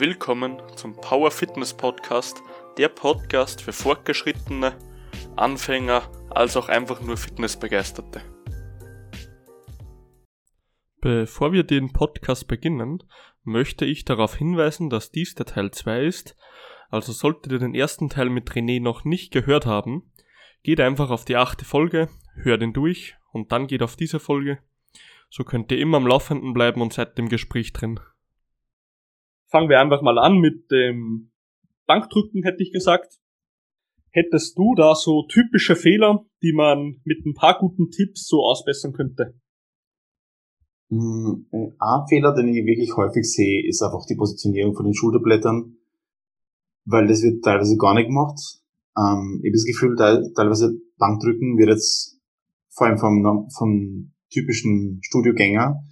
Willkommen zum Power Fitness Podcast, der Podcast für Fortgeschrittene, Anfänger als auch einfach nur Fitnessbegeisterte. Bevor wir den Podcast beginnen, möchte ich darauf hinweisen, dass dies der Teil 2 ist. Also solltet ihr den ersten Teil mit René noch nicht gehört haben, geht einfach auf die achte Folge, hört ihn durch und dann geht auf diese Folge. So könnt ihr immer am Laufenden bleiben und seid im Gespräch drin. Fangen wir einfach mal an mit dem Bankdrücken, hätte ich gesagt. Hättest du da so typische Fehler, die man mit ein paar guten Tipps so ausbessern könnte? Hm, ein Fehler, den ich wirklich häufig sehe, ist einfach die Positionierung von den Schulterblättern, weil das wird teilweise gar nicht gemacht. Ähm, ich habe das Gefühl, teilweise Bankdrücken wird jetzt vor allem vom, vom typischen Studiogänger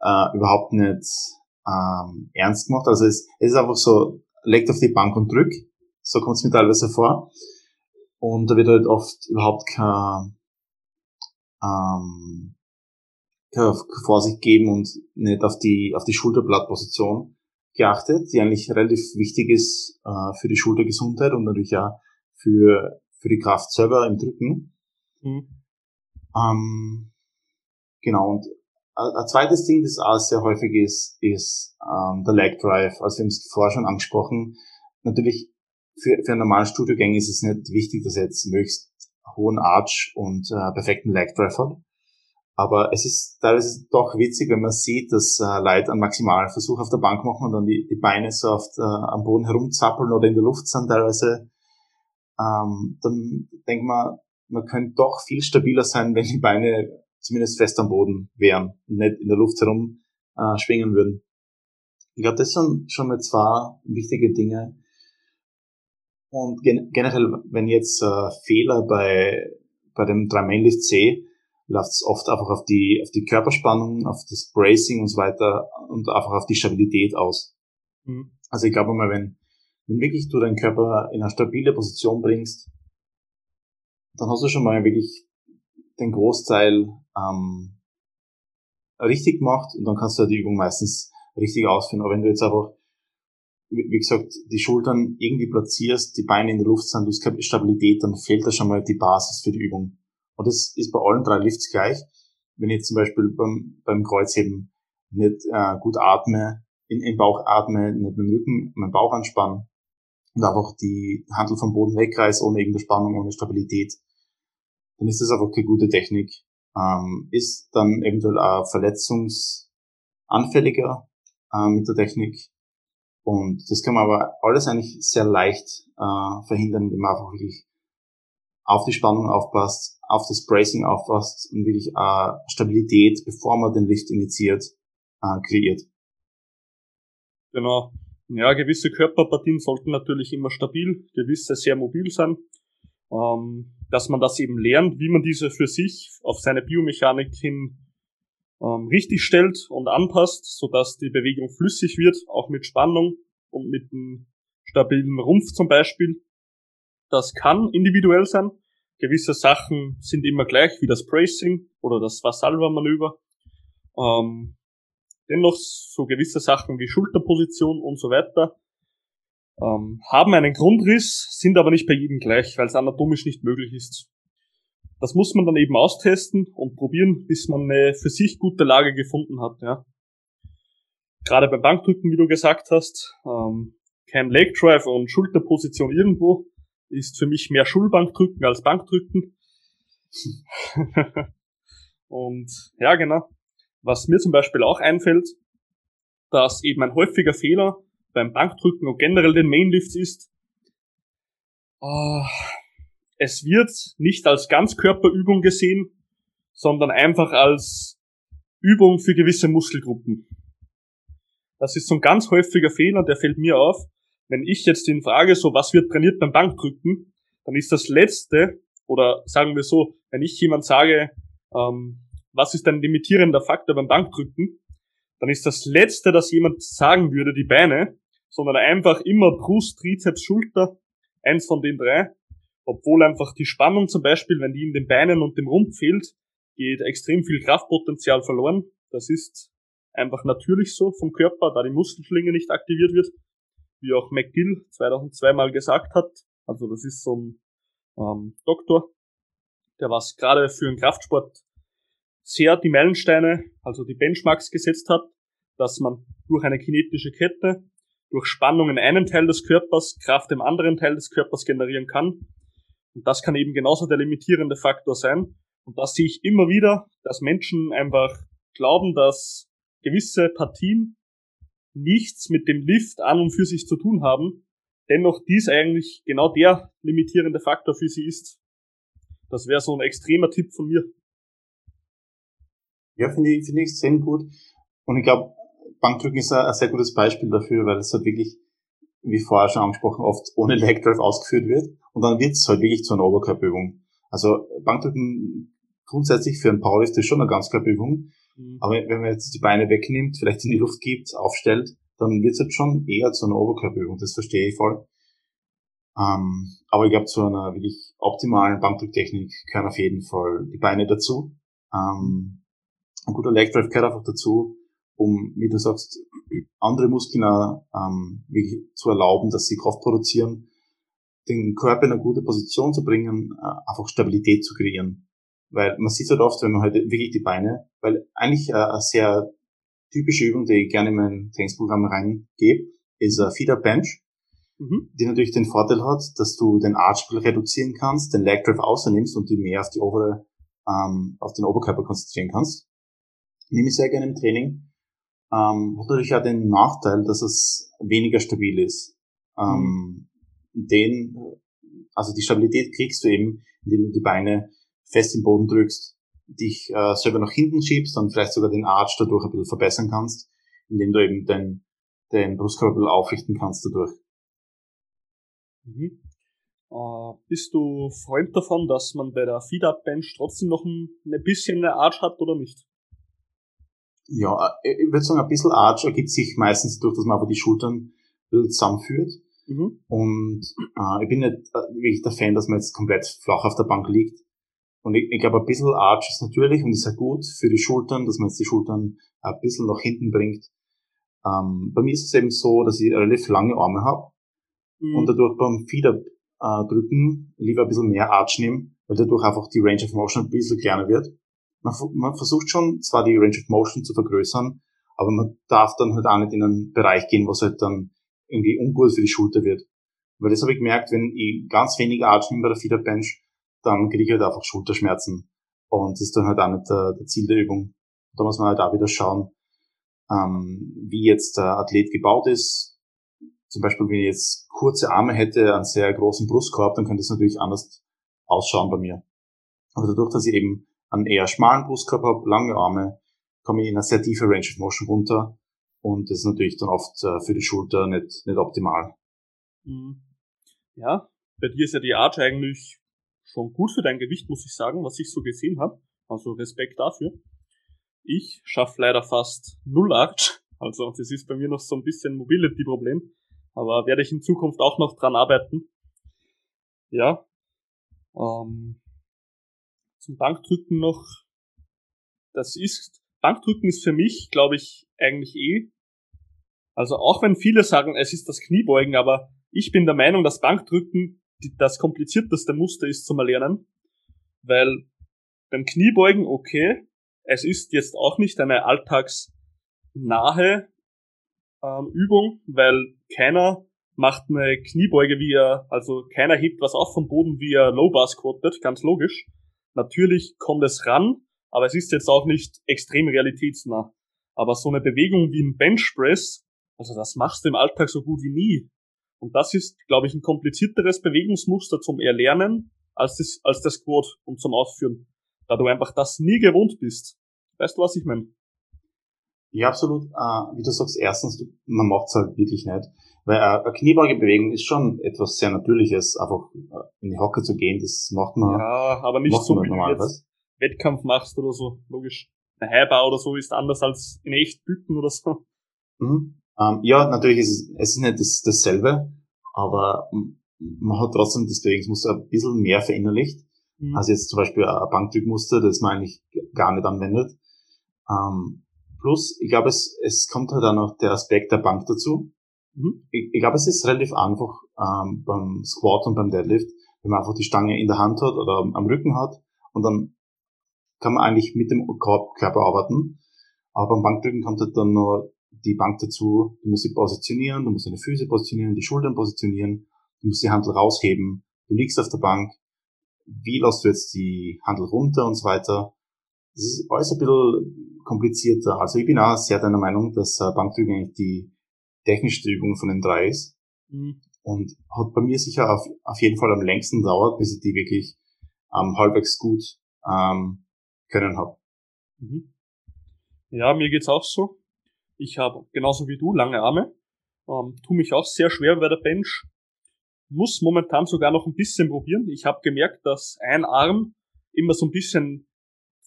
äh, überhaupt nicht ähm, ernst gemacht. Also es, es ist einfach so, legt auf die Bank und drück. So kommt es mir teilweise vor. Und da wird halt oft überhaupt kein, ähm, keine Vorsicht geben und nicht auf die, auf die Schulterblattposition geachtet, die eigentlich relativ wichtig ist äh, für die Schultergesundheit und natürlich auch für, für die Kraft selber im Drücken. Mhm. Ähm, genau, und ein zweites Ding, das auch sehr häufig ist, ist ähm, der Leg Drive. Also wir haben es vorher schon angesprochen. Natürlich für, für einen normalen Studiogänger ist es nicht wichtig, dass er jetzt möglichst hohen Arch und äh, perfekten Leg Drive hat. Aber es ist teilweise doch witzig, wenn man sieht, dass äh, Leute einen maximalen Versuch auf der Bank machen und dann die, die Beine so auf der, am Boden herumzappeln oder in der Luft sind teilweise. Ähm, dann denkt man, man könnte doch viel stabiler sein, wenn die Beine zumindest fest am Boden wären und nicht in der Luft herum äh, schwingen würden. Ich glaube, das sind schon mal zwei wichtige Dinge. Und gen generell, wenn jetzt äh, Fehler bei, bei dem 3-Main-Lift sehe, läuft es oft einfach auf die, auf die Körperspannung, auf das Bracing und so weiter und einfach auf die Stabilität aus. Mhm. Also ich glaube mal, wenn, wenn wirklich du deinen Körper in eine stabile Position bringst, dann hast du schon mal wirklich den Großteil ähm, richtig gemacht und dann kannst du die Übung meistens richtig ausführen. Aber wenn du jetzt einfach, wie gesagt, die Schultern irgendwie platzierst, die Beine in der Luft sind, du hast keine Stabilität, dann fehlt da schon mal die Basis für die Übung. Und das ist bei allen drei Lifts gleich. Wenn ich jetzt zum Beispiel beim, beim Kreuzheben nicht äh, gut atme, in, in Bauch atme, nicht meinen Rücken, meinen Bauch anspannen und einfach die Handel vom Boden wegreiße, ohne irgendeine Spannung, ohne Stabilität, dann ist das einfach keine gute Technik. Ähm, ist dann eventuell auch verletzungsanfälliger äh, mit der Technik. Und das kann man aber alles eigentlich sehr leicht äh, verhindern, indem man einfach wirklich auf die Spannung aufpasst, auf das Bracing aufpasst und wirklich äh, Stabilität, bevor man den Lift initiiert, äh, kreiert. Genau. Ja, gewisse Körperpartien sollten natürlich immer stabil, gewisse sehr mobil sein. Ähm, dass man das eben lernt, wie man diese für sich auf seine Biomechanik hin ähm, richtig stellt und anpasst, sodass die Bewegung flüssig wird, auch mit Spannung und mit einem stabilen Rumpf zum Beispiel. Das kann individuell sein. Gewisse Sachen sind immer gleich, wie das Bracing oder das Vassalva-Manöver. Ähm, dennoch so gewisse Sachen wie Schulterposition und so weiter ähm, haben einen Grundriss, sind aber nicht bei jedem gleich, weil es anatomisch nicht möglich ist. Das muss man dann eben austesten und probieren, bis man eine für sich gute Lage gefunden hat. Ja. Gerade beim Bankdrücken, wie du gesagt hast, ähm, kein Leg Drive und Schulterposition irgendwo ist für mich mehr Schulbankdrücken als Bankdrücken. und ja, genau. Was mir zum Beispiel auch einfällt, dass eben ein häufiger Fehler beim Bankdrücken und generell den Mainlifts ist, oh, es wird nicht als Ganzkörperübung gesehen, sondern einfach als Übung für gewisse Muskelgruppen. Das ist so ein ganz häufiger Fehler, der fällt mir auf. Wenn ich jetzt in Frage so, was wird trainiert beim Bankdrücken, dann ist das letzte, oder sagen wir so, wenn ich jemand sage, ähm, was ist ein limitierender Faktor beim Bankdrücken, dann ist das letzte, das jemand sagen würde, die Beine, sondern einfach immer Brust, Trizeps, Schulter, eins von den drei. Obwohl einfach die Spannung zum Beispiel, wenn die in den Beinen und dem Rumpf fehlt, geht extrem viel Kraftpotenzial verloren. Das ist einfach natürlich so vom Körper, da die Muskelschlinge nicht aktiviert wird. wie auch McGill 2002 mal gesagt hat. Also das ist so ein ähm, Doktor, der was gerade für den Kraftsport sehr die Meilensteine, also die Benchmarks gesetzt hat, dass man durch eine kinetische Kette, durch Spannung in einem Teil des Körpers Kraft im anderen Teil des Körpers generieren kann. Und das kann eben genauso der limitierende Faktor sein. Und das sehe ich immer wieder, dass Menschen einfach glauben, dass gewisse Partien nichts mit dem Lift an und für sich zu tun haben, dennoch dies eigentlich genau der limitierende Faktor für sie ist. Das wäre so ein extremer Tipp von mir. Ja, finde ich, finde ich extrem gut. Und ich glaube, Bankdrücken ist ein, ein, sehr gutes Beispiel dafür, weil es halt wirklich, wie vorher schon angesprochen, oft ohne Leg Drive ausgeführt wird. Und dann wird es halt wirklich zu einer Oberkörperübung. Also Bankdrücken grundsätzlich für einen Powerlift ist schon eine Ganzkörperübung. Mhm. Aber wenn man jetzt die Beine wegnimmt, vielleicht in die Luft gibt, aufstellt, dann wird es halt schon eher zu einer Oberkörperübung. Das verstehe ich voll. Ähm, aber ich glaube, zu einer wirklich optimalen Bankdrücktechnik gehören auf jeden Fall die Beine dazu. Ähm, ein guter Leg Drive gehört einfach dazu, um, wie du sagst, andere Muskeln ähm, wirklich zu erlauben, dass sie Kraft produzieren, den Körper in eine gute Position zu bringen, äh, einfach Stabilität zu kreieren. Weil man sieht halt oft, wenn man halt wirklich die Beine, weil eigentlich äh, eine sehr typische Übung, die ich gerne in mein Trainingsprogramm reingebe, ist ein Feeder Bench, mhm. die natürlich den Vorteil hat, dass du den Archspiel reduzieren kannst, den Leg Drive außernimmst und die mehr auf die obere, ähm, auf den Oberkörper konzentrieren kannst. Nehme ich sehr gerne im Training. Ähm, hat natürlich auch den Nachteil, dass es weniger stabil ist. Ähm, mhm. Den, also die Stabilität kriegst du eben, indem du die Beine fest im Boden drückst, dich äh, selber nach hinten schiebst und vielleicht sogar den Arch dadurch ein bisschen verbessern kannst, indem du eben den, den Brustkörper ein bisschen aufrichten kannst dadurch. Mhm. Äh, bist du Freund davon, dass man bei der Feed-Up-Bench trotzdem noch ein, ein bisschen eine Arch hat oder nicht? Ja, äh, ich würde sagen, ein bisschen Arch ergibt sich meistens durch, dass man aber die Schultern ein bisschen zusammenführt. Mhm. Und äh, ich bin nicht äh, wirklich der Fan, dass man jetzt komplett flach auf der Bank liegt. Und ich, ich glaube, ein bisschen Arch ist natürlich und ist ja gut für die Schultern, dass man jetzt die Schultern ein bisschen nach hinten bringt. Ähm, bei mir ist es eben so, dass ich relativ lange Arme habe mhm. und dadurch beim Feeder äh, drücken lieber ein bisschen mehr Arch nehmen, weil dadurch einfach die Range of Motion ein bisschen kleiner wird. Man, man versucht schon zwar die Range of Motion zu vergrößern, aber man darf dann halt auch nicht in einen Bereich gehen, was halt dann irgendwie ungut für die Schulter wird. Weil das habe ich gemerkt, wenn ich ganz wenig Arch nehme bei der Feeder Bench, dann kriege ich halt einfach Schulterschmerzen. Und das ist dann halt auch nicht der, der Ziel der Übung. Da muss man halt auch wieder schauen, ähm, wie jetzt der Athlet gebaut ist. Zum Beispiel, wenn ich jetzt kurze Arme hätte, einen sehr großen Brustkorb, dann könnte es natürlich anders ausschauen bei mir. Aber dadurch, dass ich eben einen eher schmalen Brustkorb habe, lange Arme, komme ich in eine sehr tiefe Range of Motion runter. Und das ist natürlich dann oft äh, für die Schulter nicht, nicht optimal. Mhm. Ja, bei dir ist ja die Arch eigentlich schon gut für dein Gewicht, muss ich sagen, was ich so gesehen habe. Also Respekt dafür. Ich schaffe leider fast null Arch. Also das ist bei mir noch so ein bisschen Mobility-Problem. Aber werde ich in Zukunft auch noch dran arbeiten. Ja. Ähm, zum Bankdrücken noch. Das ist, Bankdrücken ist für mich, glaube ich, eigentlich eh. Also auch wenn viele sagen, es ist das Kniebeugen, aber ich bin der Meinung, dass Bankdrücken das komplizierteste Muster ist zum Erlernen, weil beim Kniebeugen, okay, es ist jetzt auch nicht eine alltagsnahe ähm, Übung, weil keiner macht eine Kniebeuge, wie er, also keiner hebt was auf vom Boden, wie er Low Bar squattet, ganz logisch. Natürlich kommt es ran, aber es ist jetzt auch nicht extrem realitätsnah. Aber so eine Bewegung wie ein Bench Press, also das machst du im Alltag so gut wie nie. Und das ist, glaube ich, ein komplizierteres Bewegungsmuster zum Erlernen als das, als das Squat und zum Ausführen. Da du einfach das nie gewohnt bist. Weißt du, was ich meine? Ja, absolut. Äh, wie du sagst, erstens, man macht es halt wirklich nicht. Weil äh, eine Kniebeugebewegung ist schon etwas sehr Natürliches, einfach äh, in die Hocke zu gehen, das macht man. Ja, aber nicht so, wie du jetzt Wettkampf machst oder so, logisch. Ein Highbar oder so ist anders als in echt bücken oder so. Mhm. Ähm, ja, natürlich ist es, es ist nicht das, dasselbe, aber man hat trotzdem das Bewegungsmuster ein bisschen mehr verinnerlicht. Mhm. Also jetzt zum Beispiel ein Bankdrückmuster, das man eigentlich gar nicht anwendet. Ähm, plus, ich glaube, es, es kommt halt auch noch der Aspekt der Bank dazu. Mhm. Ich, ich glaube, es ist relativ einfach ähm, beim Squat und beim Deadlift, wenn man einfach die Stange in der Hand hat oder am Rücken hat und dann kann man eigentlich mit dem Körper arbeiten. Aber beim Bankdrücken kommt halt dann nur die Bank dazu. Du musst sie positionieren, du musst deine Füße positionieren, die Schultern positionieren, du musst die Handel rausheben, du liegst auf der Bank, wie lässt du jetzt die Handel runter und so weiter. Das ist alles ein bisschen komplizierter. Also ich bin auch sehr deiner Meinung, dass äh, Bankdrücken eigentlich die technischste Übung von den drei ist. Mhm. Und hat bei mir sicher auf, auf jeden Fall am längsten dauert, bis ich die wirklich ähm, halbwegs gut ähm, können habe. Mhm. Ja, mir geht's auch so. Ich habe genauso wie du lange Arme, ähm, tu mich auch sehr schwer bei der Bench. Muss momentan sogar noch ein bisschen probieren. Ich habe gemerkt, dass ein Arm immer so ein bisschen,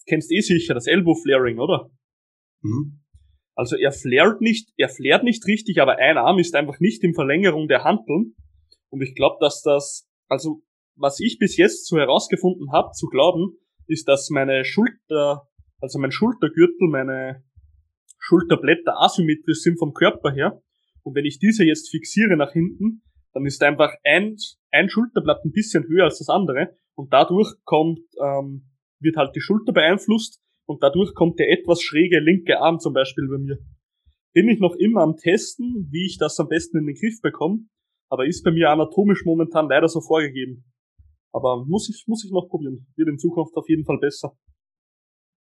kennst eh sicher, das Elbow Flaring, oder? Mhm. Also er flärt nicht, er flärt nicht richtig, aber ein Arm ist einfach nicht in Verlängerung der Handeln. Und ich glaube, dass das, also was ich bis jetzt so herausgefunden habe, zu glauben, ist, dass meine Schulter, also mein Schultergürtel, meine Schulterblätter asymmetrisch sind vom Körper her. Und wenn ich diese jetzt fixiere nach hinten, dann ist einfach ein, ein Schulterblatt ein bisschen höher als das andere und dadurch kommt, ähm, wird halt die Schulter beeinflusst und dadurch kommt der etwas schräge linke Arm zum Beispiel bei mir. Bin ich noch immer am Testen, wie ich das am besten in den Griff bekomme, aber ist bei mir anatomisch momentan leider so vorgegeben. Aber muss ich, muss ich noch probieren. Wird in Zukunft auf jeden Fall besser.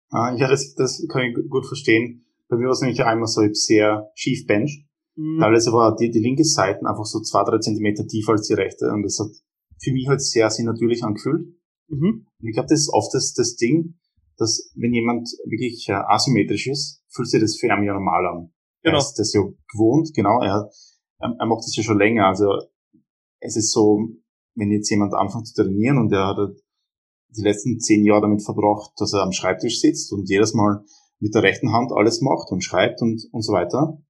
Ah, ja, das, das kann ich gut verstehen. Bei mir war es nämlich einmal so, ich sehr schief bench. Mhm. Teilweise war die, die linke Seite einfach so zwei, drei Zentimeter tiefer als die rechte und das hat für mich halt sehr, sehr natürlich angefühlt. Mhm. Und ich glaube, das ist oft das, das Ding, dass wenn jemand wirklich äh, asymmetrisch ist, fühlt sich das für ihn ja normal an. Genau. Er ist das ja gewohnt, genau. Er, er, er macht das ja schon länger. Also es ist so, wenn jetzt jemand anfängt zu trainieren und er hat halt die letzten zehn Jahre damit verbracht, dass er am Schreibtisch sitzt und jedes Mal mit der rechten Hand alles macht und schreibt und, und so weiter,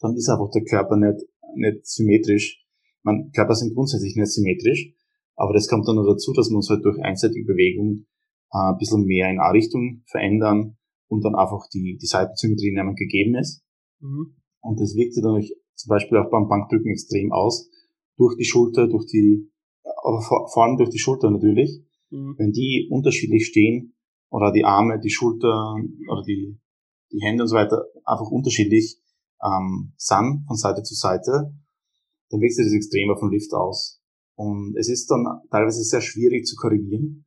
dann ist einfach der Körper nicht, nicht symmetrisch. Man, Körper sind grundsätzlich nicht symmetrisch, aber das kommt dann noch dazu, dass wir uns halt durch einseitige Bewegung äh, ein bisschen mehr in A-Richtung verändern und dann einfach die, die Seitensymmetrie nicht mehr gegeben ist. Mhm. Und das wirkt sich dann zum Beispiel auch beim Bankdrücken extrem aus. Durch die Schulter, durch die, aber vor, vor allem durch die Schulter natürlich. Mhm. Wenn die unterschiedlich stehen, oder die Arme, die Schulter oder die, die Hände und so weiter einfach unterschiedlich ähm, sind von Seite zu Seite, dann wirkt sich das extrem auf den Lift aus. Und es ist dann teilweise sehr schwierig zu korrigieren,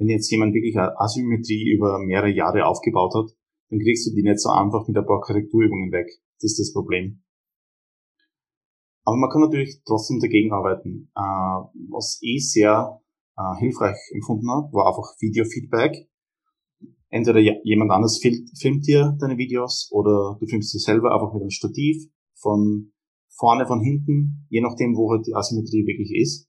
wenn jetzt jemand wirklich eine Asymmetrie über mehrere Jahre aufgebaut hat, dann kriegst du die nicht so einfach mit ein paar Korrekturübungen weg. Das ist das Problem. Aber man kann natürlich trotzdem dagegen arbeiten. Äh, was ich sehr äh, hilfreich empfunden habe, war einfach Video-Feedback. Entweder jemand anders filmt dir deine Videos oder du filmst dir selber einfach mit einem Stativ von vorne, von hinten, je nachdem, wo halt die Asymmetrie wirklich ist.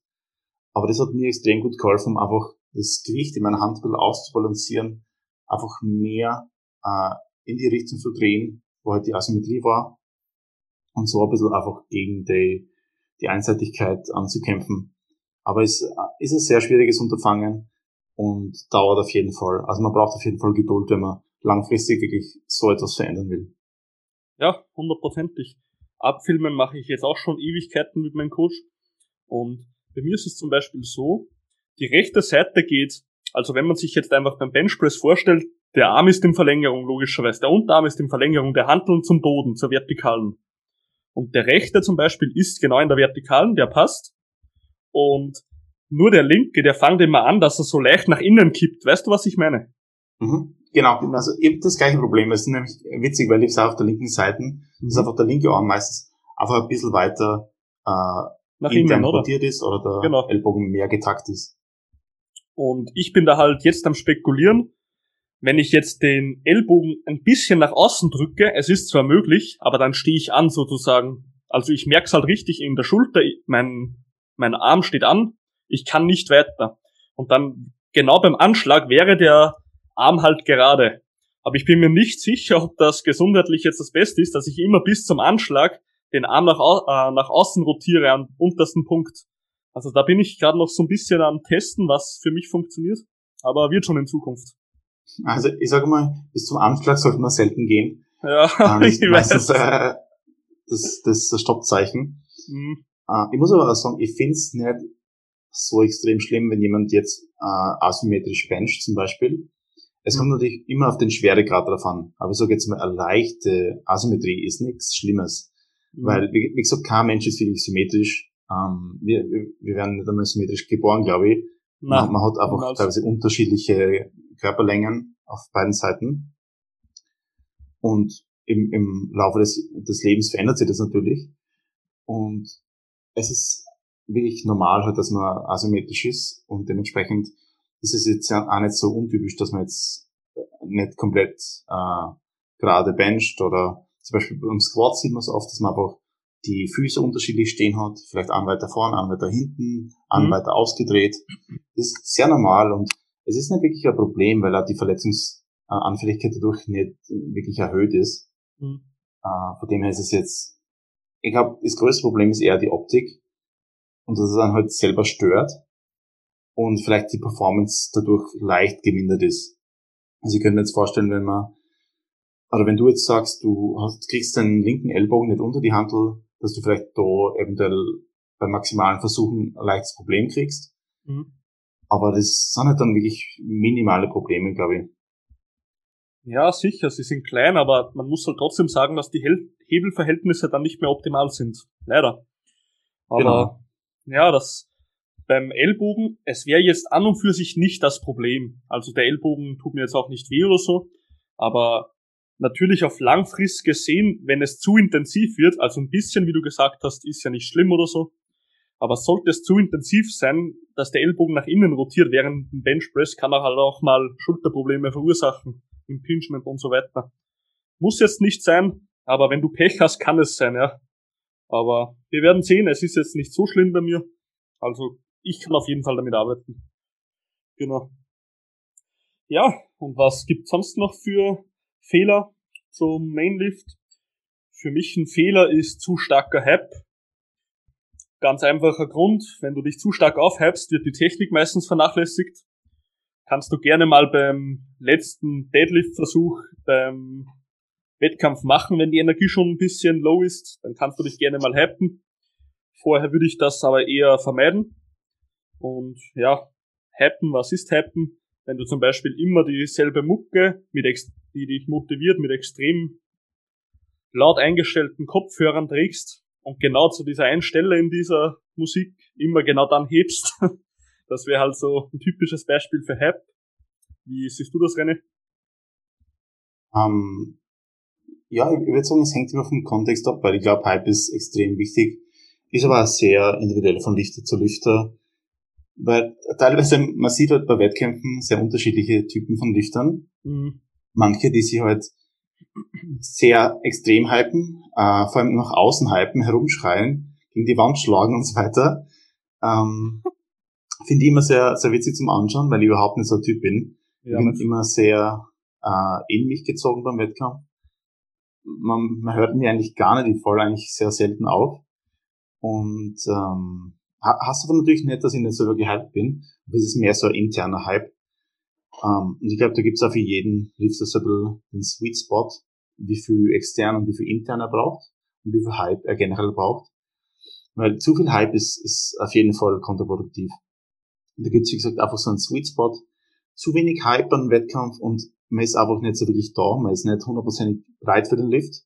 Aber das hat mir extrem gut geholfen, einfach das Gewicht in meiner Hand ein bisschen auszubalancieren, einfach mehr äh, in die Richtung zu drehen, wo halt die Asymmetrie war und so ein bisschen einfach gegen die, die Einseitigkeit anzukämpfen. Aber es ist ein sehr schwieriges Unterfangen und dauert auf jeden Fall. Also man braucht auf jeden Fall Geduld, wenn man langfristig wirklich so etwas verändern will. Ja, hundertprozentig. Abfilmen mache ich jetzt auch schon Ewigkeiten mit meinem Coach und bei mir ist es zum Beispiel so, die rechte Seite geht, also wenn man sich jetzt einfach beim Benchpress vorstellt, der Arm ist in Verlängerung, logischerweise. Der Unterarm ist in Verlängerung, der Handeln zum Boden, zur Vertikalen. Und der rechte zum Beispiel ist genau in der Vertikalen, der passt. Und nur der linke, der fängt immer an, dass er so leicht nach innen kippt. Weißt du, was ich meine? Mhm. Genau, also habe das gleiche Problem. Es ist nämlich witzig, weil ich sage auf der linken Seite, mhm. ist einfach der linke Arm meistens einfach ein bisschen weiter äh, nach innen rotiert ist oder der genau. Ellbogen mehr getakt ist. Und ich bin da halt jetzt am spekulieren, wenn ich jetzt den Ellbogen ein bisschen nach außen drücke, es ist zwar möglich, aber dann stehe ich an sozusagen. Also ich merke es halt richtig in der Schulter, mein, mein Arm steht an, ich kann nicht weiter. Und dann genau beim Anschlag wäre der Arm halt gerade. Aber ich bin mir nicht sicher, ob das gesundheitlich jetzt das Beste ist, dass ich immer bis zum Anschlag den Arm nach, äh, nach außen rotiere am untersten Punkt. Also da bin ich gerade noch so ein bisschen am Testen, was für mich funktioniert. Aber wird schon in Zukunft. Also ich sage mal, bis zum Anschlag sollte man selten gehen. Ja, ähm, ich meistens, weiß. Äh, das, das, das Stoppzeichen. Mhm. Uh, ich muss aber auch sagen, ich finde es nicht so extrem schlimm, wenn jemand jetzt uh, asymmetrisch bencht zum Beispiel. Es mhm. kommt natürlich immer auf den Schweregrad drauf an. Aber ich sage jetzt mal, eine leichte Asymmetrie ist nichts Schlimmes. Mhm. Weil, wie, wie, gesagt, kein Mensch ist wirklich symmetrisch. Ähm, wir, wir werden nicht einmal symmetrisch geboren, glaube ich. Man, man, hat einfach teilweise unterschiedliche Körperlängen auf beiden Seiten. Und im, im Laufe des, des Lebens verändert sich das natürlich. Und es ist wirklich normal halt, dass man asymmetrisch ist und dementsprechend ist es jetzt auch nicht so untypisch, dass man jetzt nicht komplett äh, gerade bencht oder zum Beispiel beim Squat sieht man es oft, dass man einfach die Füße unterschiedlich stehen hat, vielleicht einen weiter vorn, einen weiter hinten, einen mhm. weiter ausgedreht. Das ist sehr normal und es ist nicht wirklich ein Problem, weil auch die Verletzungsanfälligkeit dadurch nicht wirklich erhöht ist. Mhm. Äh, von dem her ist es jetzt, ich glaube, das größte Problem ist eher die Optik und dass es dann halt selber stört und vielleicht die Performance dadurch leicht gemindert ist. Also ich könnte mir jetzt vorstellen, wenn man, oder wenn du jetzt sagst, du hast, kriegst deinen linken Ellbogen nicht unter die Handel, dass du vielleicht da eventuell bei maximalen Versuchen ein leichtes Problem kriegst. Mhm. Aber das sind halt dann wirklich minimale Probleme, glaube ich. Ja, sicher, sie sind klein, aber man muss halt trotzdem sagen, dass die Hebelverhältnisse dann nicht mehr optimal sind. Leider. Aber genau. ja, das beim Ellbogen, es wäre jetzt an und für sich nicht das Problem. Also der Ellbogen tut mir jetzt auch nicht weh oder so, aber natürlich auf langfrist gesehen, wenn es zu intensiv wird, also ein bisschen, wie du gesagt hast, ist ja nicht schlimm oder so, aber sollte es zu intensiv sein, dass der Ellbogen nach innen rotiert während dem Benchpress, kann er halt auch mal Schulterprobleme verursachen, Impingement und so weiter. Muss jetzt nicht sein, aber wenn du Pech hast, kann es sein, ja. Aber wir werden sehen, es ist jetzt nicht so schlimm bei mir. Also ich kann auf jeden Fall damit arbeiten. Genau. Ja, und was gibt's sonst noch für Fehler zum Mainlift. Für mich ein Fehler ist zu starker Hype. Ganz einfacher Grund, wenn du dich zu stark aufhypst, wird die Technik meistens vernachlässigt. Kannst du gerne mal beim letzten Deadlift-Versuch beim Wettkampf machen, wenn die Energie schon ein bisschen low ist, dann kannst du dich gerne mal hypen. Vorher würde ich das aber eher vermeiden. Und ja, hypen, was ist hypen? Wenn du zum Beispiel immer dieselbe Mucke mit die dich motiviert mit extrem laut eingestellten Kopfhörern trägst und genau zu dieser einen Stelle in dieser Musik immer genau dann hebst. Das wäre halt so ein typisches Beispiel für Hype. Wie siehst du das, René? Ähm, ja, ich würde sagen, es hängt immer vom Kontext ab, weil ich glaube, Hype ist extrem wichtig. Ist aber sehr individuell von Lichter zu Lichter. Weil teilweise, man sieht halt bei Wettkämpfen sehr unterschiedliche Typen von Lichtern. Mhm manche, die sich halt sehr extrem hypen, äh, vor allem nach außen hypen, herumschreien, gegen die Wand schlagen und so weiter. Ähm, Finde ich immer sehr, sehr witzig zum Anschauen, weil ich überhaupt nicht so ein Typ bin. Ja, ich bin immer sehr äh, in mich gezogen beim Wettkampf. Man, man hört mir eigentlich gar nicht, ich falle eigentlich sehr selten auf. Und ähm, hast aber natürlich nicht, dass ich nicht wirklich hyped bin. Es ist mehr so ein interner Hype. Um, ähm, und ich glaube, da gibt es auch für jeden Lifter so ein den Sweet Spot, wie viel extern und wie viel intern er braucht und wie viel Hype er generell braucht. Weil zu viel Hype ist, ist auf jeden Fall kontraproduktiv. Und da gibt es, wie gesagt, einfach so einen Sweet Spot. Zu wenig Hype an Wettkampf und man ist einfach nicht so wirklich da, man ist nicht hundertprozentig bereit für den Lift,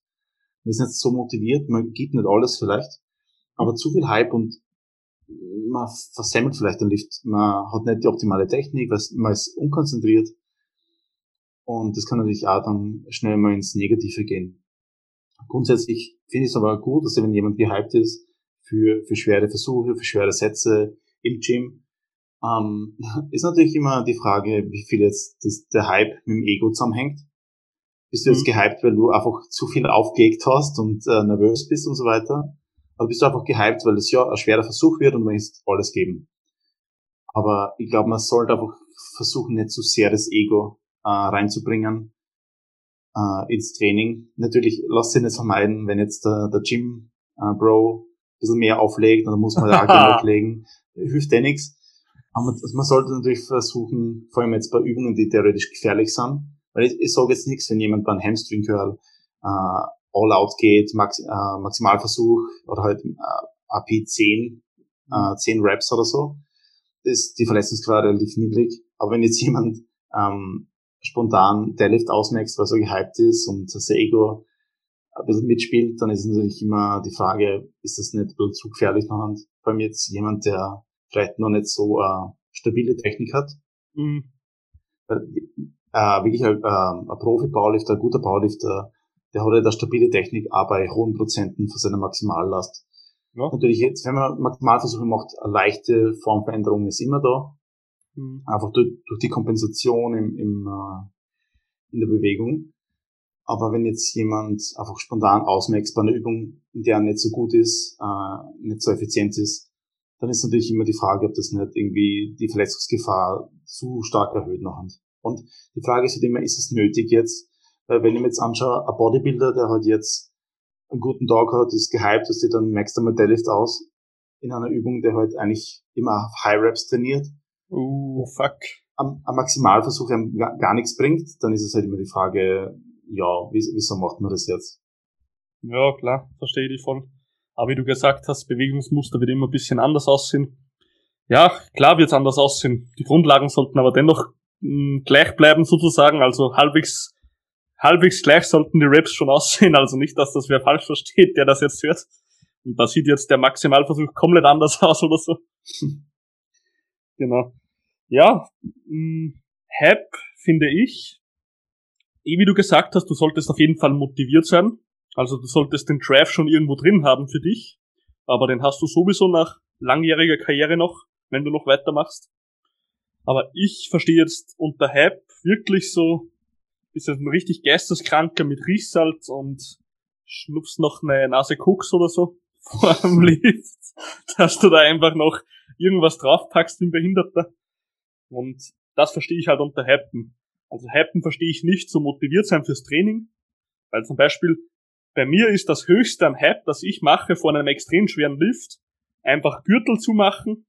man ist nicht so motiviert, man gibt nicht alles vielleicht, aber zu viel Hype und man versemmelt vielleicht den Lift, man hat nicht die optimale Technik, man ist unkonzentriert und das kann natürlich auch dann schnell mal ins Negative gehen. Grundsätzlich finde ich es aber gut, dass wenn jemand gehypt ist für, für schwere Versuche, für schwere Sätze im Gym, ähm, ist natürlich immer die Frage, wie viel jetzt das, der Hype mit dem Ego zusammenhängt. Bist du jetzt mhm. gehypt, weil du einfach zu viel aufgelegt hast und äh, nervös bist und so weiter? Also bist du einfach gehypt, weil es ja ein schwerer Versuch wird und man ist alles geben. Aber ich glaube, man sollte einfach versuchen, nicht zu sehr das Ego äh, reinzubringen äh, ins Training. Natürlich, lass sich nicht vermeiden, wenn jetzt der, der Gym äh, Bro ein bisschen mehr auflegt, dann muss man da auch genug legen. Hilft eh nichts. Aber man sollte natürlich versuchen, vor allem jetzt bei Übungen, die theoretisch gefährlich sind, weil ich, ich sage jetzt nichts, wenn jemand beim Hamstring Curl äh, all out geht, Max, äh, Maximalversuch oder halt äh, AP 10, äh, 10 Reps oder so, ist die Verletzungsquote relativ niedrig. Aber wenn jetzt jemand ähm, spontan Deadlift ausmaxt, weil so gehypt ist und das Ego ein bisschen mitspielt, dann ist natürlich immer die Frage, ist das nicht ein bisschen zu gefährlich noch? Vor allem jetzt jemand, der vielleicht noch nicht so äh, stabile Technik hat. Mhm. Weil, äh, wirklich ein, äh, ein Profi-Powerlifter, ein guter Powerlifter, der hat halt eine stabile Technik, auch bei hohen Prozenten von seiner Maximallast. Ja. Natürlich jetzt, wenn man Maximalversuche macht, eine leichte Formveränderung ist immer da. Mhm. Einfach durch, durch, die Kompensation im, im, äh, in der Bewegung. Aber wenn jetzt jemand einfach spontan ausmaxt bei einer Übung, in der er nicht so gut ist, äh, nicht so effizient ist, dann ist natürlich immer die Frage, ob das nicht irgendwie die Verletzungsgefahr zu stark erhöht noch hat. Und die Frage ist halt immer, ist es nötig jetzt? Weil wenn ich mir jetzt anschaue, ein Bodybuilder, der halt jetzt einen guten Tag hat, ist gehypt, dass der dann maxt einmal Deadlift aus in einer Übung, der halt eigentlich immer High Reps trainiert. Uh, fuck. Am, am Maximalversuch einem gar, gar nichts bringt, dann ist es halt immer die Frage, ja, wieso macht man das jetzt? Ja, klar, verstehe ich voll. Aber wie du gesagt hast, Bewegungsmuster wird immer ein bisschen anders aussehen. Ja, klar wird's anders aussehen. Die Grundlagen sollten aber dennoch mh, hm, gleich bleiben sozusagen, also halbwegs, halbwegs gleich sollten die Raps schon aussehen, also nicht, dass das wer falsch versteht, der das jetzt hört. Und da sieht jetzt der Maximalversuch komplett anders aus oder so. genau. Ja, mh, hm, Hap finde ich, eh wie du gesagt hast, du solltest auf jeden Fall motiviert sein. Also du solltest den Draft schon irgendwo drin haben für dich. Aber den hast du sowieso nach langjähriger Karriere noch, wenn du noch weitermachst. Aber ich verstehe jetzt unter Hype wirklich so, bist ein richtig Geisteskranker mit Riechsalz und schnupfst noch eine Nase Koks oder so vor dem Lift, dass du da einfach noch irgendwas draufpackst wie ein Behinderter. Und das verstehe ich halt unter Hypen. Also Hypen verstehe ich nicht so motiviert sein fürs Training, weil zum Beispiel bei mir ist das höchste am Hype, das ich mache vor einem extrem schweren Lift, einfach Gürtel zu machen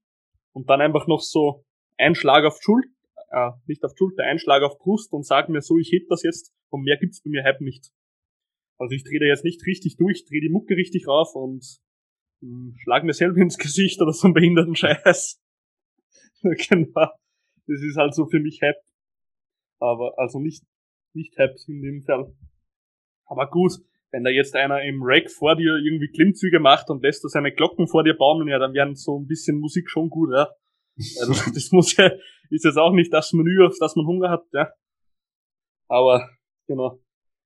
und dann einfach noch so einen Schlag auf Schulter, äh, nicht auf Schulter, einen Schlag auf Brust und sag mir so, ich heb das jetzt und mehr gibt's bei mir Hype nicht. Also ich drehe da jetzt nicht richtig durch, drehe die Mucke richtig rauf und mh, hm, schlag mir selber ins Gesicht oder so einen behinderten Scheiß. genau. Das ist halt so für mich Hype. Aber, also nicht, nicht Hype in dem Fall. Aber gut, wenn da jetzt einer im Rack vor dir irgendwie Klimmzüge macht und lässt da seine Glocken vor dir baumeln, ja, dann werden so ein bisschen Musik schon gut, ja. Also das muss ja, ist jetzt auch nicht das Menü, auf das man Hunger hat, ja. Aber, genau.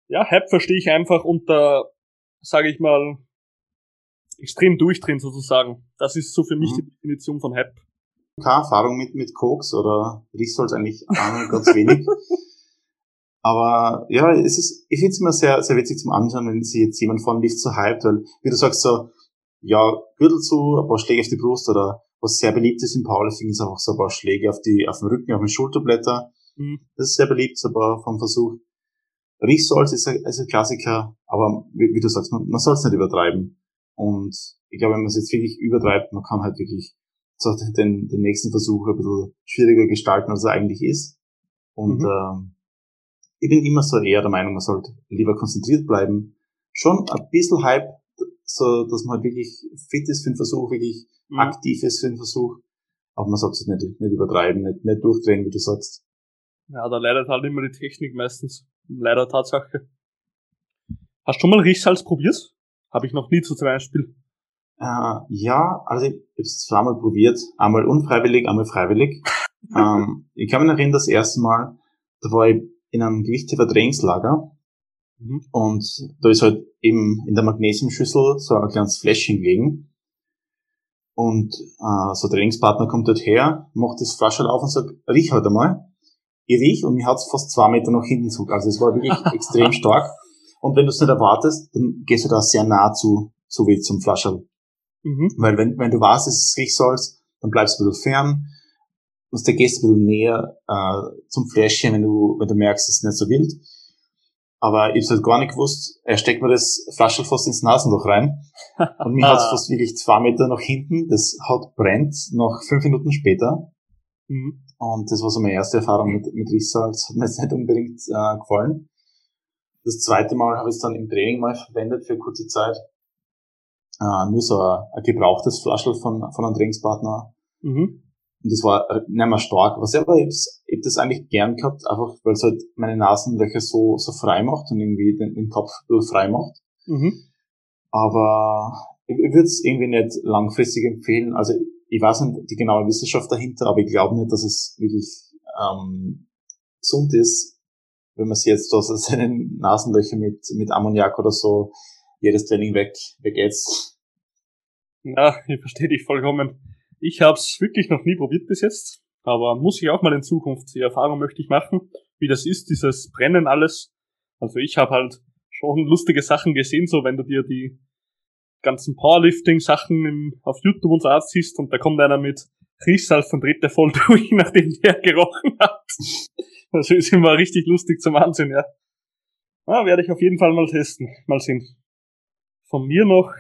Ja, Hype verstehe ich einfach unter, sage ich mal, extrem durchdrehen sozusagen. Das ist so für mich mhm. die Definition von Hype. Keine Erfahrung mit, mit Koks oder Riechsalz eigentlich ganz wenig. Aber ja, es ist, ich finde es immer sehr, sehr witzig zum Anschauen, wenn sich jetzt jemand von Lift so hypt, weil, wie du sagst, so, ja, Gürtel zu, ein paar Schläge auf die Brust oder was sehr beliebt ist im Powerlifting, ist einfach so ein paar Schläge auf die, auf den Rücken, auf den Schulterblätter. Mhm. Das ist sehr beliebt, so ein paar vom Versuch. Riechsalz ist ein, ist ein Klassiker, aber wie, wie du sagst, man, man soll es nicht übertreiben. Und ich glaube, wenn man es jetzt wirklich übertreibt, man kann halt wirklich so den, den nächsten Versuch ein bisschen schwieriger gestalten, als er eigentlich ist. Und mhm. ähm, ich bin immer so eher der Meinung, man sollte lieber konzentriert bleiben. Schon ein bisschen Hype, so dass man halt wirklich fit ist für den Versuch, wirklich mhm. aktiv ist für den Versuch. Aber man sollte es nicht, nicht übertreiben, nicht, nicht durchdrehen, wie du sagst. Ja, da leidet halt immer die Technik meistens. Leider Tatsache. Hast du schon mal Riechsalz probiert? Habe ich noch nie zu zum Beispiel. Äh, ja, also ich habe es zweimal probiert. Einmal unfreiwillig, einmal freiwillig. ähm, ich kann mich erinnern, das erste Mal, da war ich in einem Gewichtheber-Trainingslager. Mhm. Und da ist halt eben in der Magnesiumschüssel so ein kleines Fläschchen gelegen. Und äh, so ein Trainingspartner kommt dort her, macht das Flasche auf und sagt, riech halt einmal. Ich riech und mir hat's fast zwei Meter nach hinten zurück. Also es war wirklich extrem stark. Und wenn du es nicht erwartest, dann gehst du da sehr nah zu, so wie zum Flascherl. Mhm. Weil wenn, wenn du weißt, dass es riechen sollst, dann bleibst du ein bisschen fern musst du gehst ein bisschen näher äh, zum Fläschchen, wenn du, wenn du merkst, es ist nicht so wild. Aber ich hab's halt gar nicht gewusst, er steckt mir das Flaschel fast ins Nasenloch rein. Und mir hat's fast wirklich zwei Meter nach hinten. Das hat brennt noch fünf Minuten später. Mhm. Und das war so meine erste Erfahrung mit, mit Riechsalz. Hat mir jetzt nicht unbedingt äh, gefallen. Das zweite Mal habe ich es dann im Training mal verwendet für kurze Zeit. Äh, nur so ein, ein gebrauchtes Flaschel von, von einem Trainingspartner. Mhm. Und das war nicht mehr stark. Was aber ich habe das eigentlich gern gehabt, einfach weil es halt meine Nasenlöcher so, so frei macht und irgendwie den, den Kopf frei macht. Mhm. Aber ich, ich würde es irgendwie nicht langfristig empfehlen. Also ich weiß nicht die genaue Wissenschaft dahinter, aber ich glaube nicht, dass es wirklich ähm, gesund ist, wenn man sich jetzt so seine Nasenlöcher mit, mit Ammoniak oder so jedes Training weg, wegätzt. Ja, ich verstehe dich vollkommen. Ich habe es wirklich noch nie probiert bis jetzt, aber muss ich auch mal in Zukunft. Die Erfahrung möchte ich machen, wie das ist, dieses Brennen alles. Also ich habe halt schon lustige Sachen gesehen, so wenn du dir die ganzen Powerlifting-Sachen auf YouTube und so siehst und da kommt einer mit Riechsalz und dreht der voll durch, nachdem der gerochen hat. Das ist immer richtig lustig zum Ansehen, ja. Ah, werde ich auf jeden Fall mal testen. Mal sehen. Von mir noch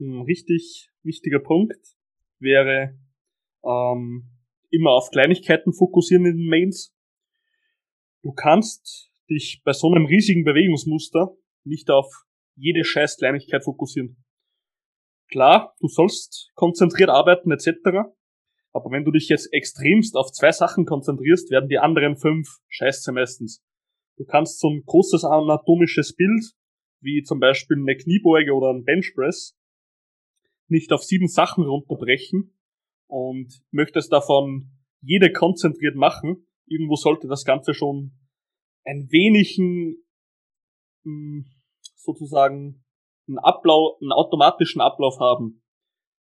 ein richtig wichtiger Punkt wäre ähm, immer auf Kleinigkeiten fokussieren in den Mains. Du kannst dich bei so einem riesigen Bewegungsmuster nicht auf jede scheiß Kleinigkeit fokussieren. Klar, du sollst konzentriert arbeiten etc. Aber wenn du dich jetzt extremst auf zwei Sachen konzentrierst, werden die anderen fünf scheiße meistens. Du kannst so ein großes anatomisches Bild, wie zum Beispiel eine Kniebeuge oder ein Benchpress, nicht auf sieben Sachen runterbrechen und möchtest davon jede konzentriert machen, irgendwo sollte das Ganze schon ein wenigen hm, sozusagen einen Ablauf, einen automatischen Ablauf haben.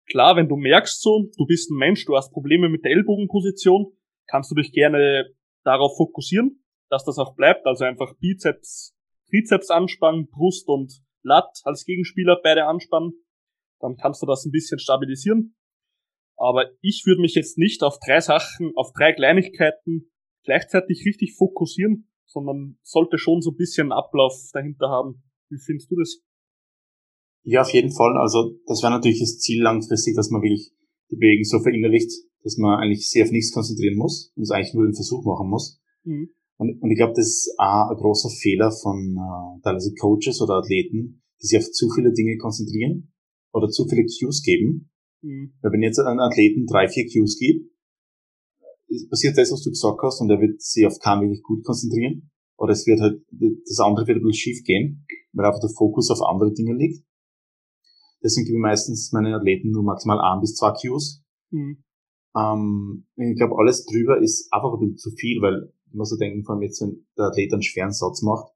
Klar, wenn du merkst so, du bist ein Mensch, du hast Probleme mit der Ellbogenposition, kannst du dich gerne darauf fokussieren, dass das auch bleibt, also einfach Bizeps, Trizeps anspannen, Brust und Lat als Gegenspieler beide anspannen dann kannst du das ein bisschen stabilisieren. Aber ich würde mich jetzt nicht auf drei Sachen, auf drei Kleinigkeiten gleichzeitig richtig fokussieren, sondern sollte schon so ein bisschen Ablauf dahinter haben. Wie findest du das? Ja, auf jeden Fall. Also das wäre natürlich das Ziel langfristig, dass man wirklich die Bewegung so verinnerlicht, dass man eigentlich sehr auf nichts konzentrieren muss und es eigentlich nur den Versuch machen muss. Mhm. Und, und ich glaube, das ist auch ein großer Fehler von äh, teilweise Coaches oder Athleten, die sich auf zu viele Dinge konzentrieren oder zu viele Cues geben. Mhm. Weil wenn jetzt einen Athleten drei, vier Cues gibt, passiert das, was du gesagt hast, und er wird sich auf keinen wirklich gut konzentrieren. Oder es wird halt, das andere wird ein bisschen schief gehen, weil einfach der Fokus auf andere Dinge liegt. Deswegen gebe ich meistens meinen Athleten nur maximal ein bis zwei Cues. Mhm. Ähm, ich glaube, alles drüber ist einfach ein bisschen zu viel, weil ich muss so denken, vor allem jetzt, wenn der Athlet einen schweren Satz macht,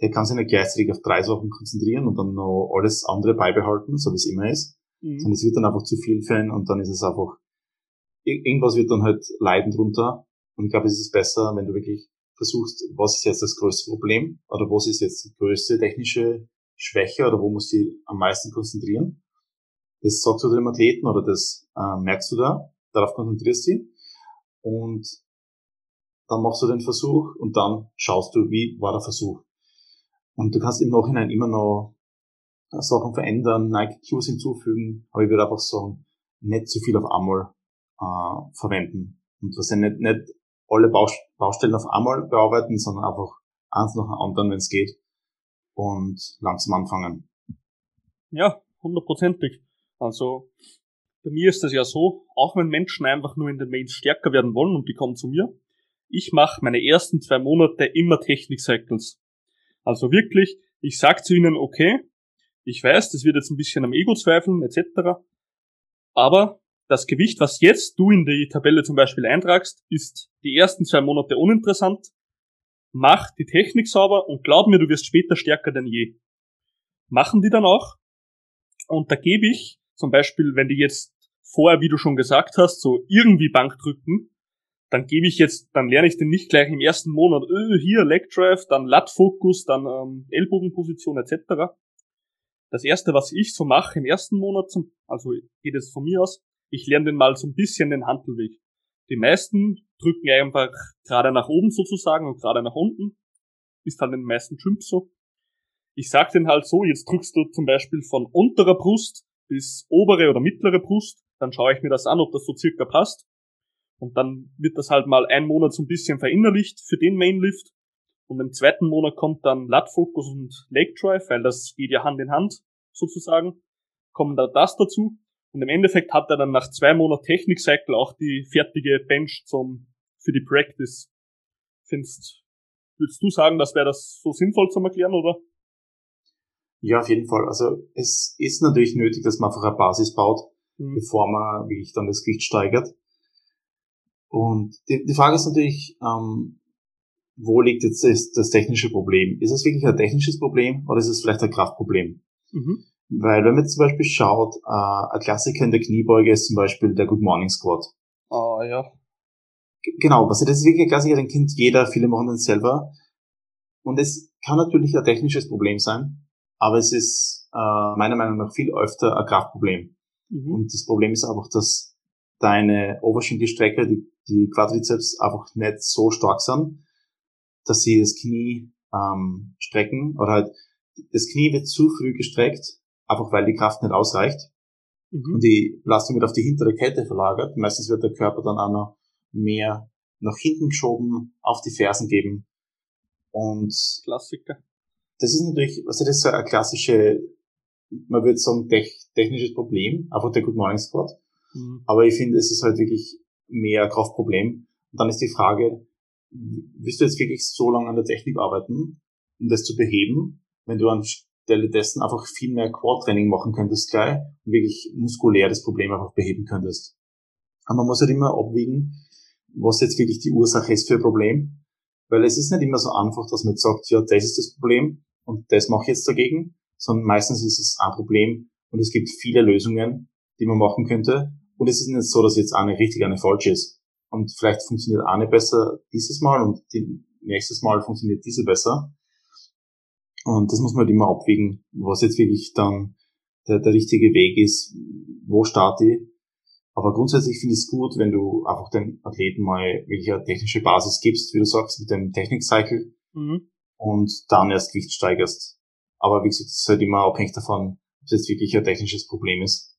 der kann sich nicht gleichzeitig auf drei Sachen konzentrieren und dann noch alles andere beibehalten, so wie es immer ist. Mhm. Sondern es wird dann einfach zu viel für ihn und dann ist es einfach, irgendwas wird dann halt leiden drunter. Und ich glaube, es ist besser, wenn du wirklich versuchst, was ist jetzt das größte Problem oder was ist jetzt die größte technische Schwäche oder wo musst du dich am meisten konzentrieren. Das sagst du dem Athleten oder das äh, merkst du da, darauf konzentrierst du dich und dann machst du den Versuch und dann schaust du, wie war der Versuch. Und du kannst im Nachhinein immer noch Sachen verändern, Nike Cues hinzufügen, aber ich würde einfach sagen, nicht zu viel auf einmal äh, verwenden. Und was ja nicht, nicht alle Baustellen auf einmal bearbeiten, sondern einfach eins nach dem anderen, wenn es geht, und langsam anfangen. Ja, hundertprozentig. Also bei mir ist das ja so, auch wenn Menschen einfach nur in den Mains stärker werden wollen und die kommen zu mir, ich mache meine ersten zwei Monate immer Technik-Cycles. Also wirklich, ich sag zu ihnen, okay, ich weiß, das wird jetzt ein bisschen am Ego zweifeln, etc. Aber das Gewicht, was jetzt du in die Tabelle zum Beispiel eintragst, ist die ersten zwei Monate uninteressant. Mach die Technik sauber und glaub mir, du wirst später stärker denn je. Machen die dann auch. Und da gebe ich zum Beispiel, wenn die jetzt vorher, wie du schon gesagt hast, so irgendwie Bank drücken, dann gebe ich jetzt, dann lerne ich den nicht gleich im ersten Monat, öh, hier Leg Drive, dann Lat Focus, dann ähm, Ellbogenposition etc. Das erste, was ich so mache im ersten Monat, zum, also geht es von mir aus, ich lerne den mal so ein bisschen den Handelweg. Die meisten drücken einfach gerade nach oben sozusagen und gerade nach unten. Ist dann den meisten Gyms so. Ich sag den halt so, jetzt drückst du zum Beispiel von unterer Brust bis obere oder mittlere Brust, dann schaue ich mir das an, ob das so circa passt. Und dann wird das halt mal ein Monat so ein bisschen verinnerlicht für den Mainlift. Und im zweiten Monat kommt dann Lat Focus und Lake Drive, weil das geht ja Hand in Hand sozusagen. Kommen da das dazu. Und im Endeffekt hat er dann nach zwei Monaten Technik Cycle auch die fertige Bench zum, für die Practice. Findest, würdest du sagen, das wäre das so sinnvoll zum Erklären, oder? Ja, auf jeden Fall. Also es ist natürlich nötig, dass man einfach eine Basis baut, mhm. bevor man wirklich dann das Gewicht steigert. Und die, die Frage ist natürlich, ähm, wo liegt jetzt das, das, technische Problem? Ist es wirklich ein technisches Problem oder ist es vielleicht ein Kraftproblem? Mhm. Weil wenn man zum Beispiel schaut, äh, ein Klassiker in der Kniebeuge ist zum Beispiel der Good Morning Squat. Ah, oh, ja. G genau, was das ist wirklich ein Klassiker, den kennt jeder, viele machen den selber. Und es kann natürlich ein technisches Problem sein, aber es ist äh, meiner Meinung nach viel öfter ein Kraftproblem. Mhm. Und das Problem ist einfach, dass deine Oberschenkelstrecke, die, die Quadrizeps einfach nicht so stark sind, dass sie das Knie ähm, strecken oder halt das Knie wird zu früh gestreckt einfach weil die Kraft nicht ausreicht mhm. und die Belastung wird auf die hintere Kette verlagert. Meistens wird der Körper dann auch noch mehr nach hinten geschoben, auf die Fersen geben. Und Klassiker. Das ist natürlich, also das ist so ein klassische, man würde sagen, technisches Problem, einfach der Good Morning Squad. Mhm. Aber ich finde, es ist halt wirklich mehr Kraftproblem. Und dann ist die Frage, willst du jetzt wirklich so lange an der Technik arbeiten, um das zu beheben, wenn du an Stelle dessen einfach viel mehr Quad-Training machen könntest gleich und wirklich muskulär das Problem einfach beheben könntest. Aber man muss halt immer abwiegen, was jetzt wirklich die Ursache ist für ein Problem. Weil es ist nicht immer so einfach, dass man jetzt sagt, ja, das ist das Problem und das mache ich jetzt dagegen, sondern meistens ist es ein Problem und es gibt viele Lösungen, die man machen könnte. Und es ist nicht so, dass jetzt eine richtig, eine falsch ist. Und vielleicht funktioniert eine besser dieses Mal und die, nächstes Mal funktioniert diese besser. Und das muss man halt immer abwägen, was jetzt wirklich dann der, der richtige Weg ist, wo starte ich. Aber grundsätzlich finde ich es gut, wenn du einfach den Athleten mal wirklich eine technische Basis gibst, wie du sagst, mit dem Technikcycle mhm. und dann erst Gewicht steigerst. Aber wie gesagt, es ist halt immer abhängig davon, ob es jetzt wirklich ein technisches Problem ist.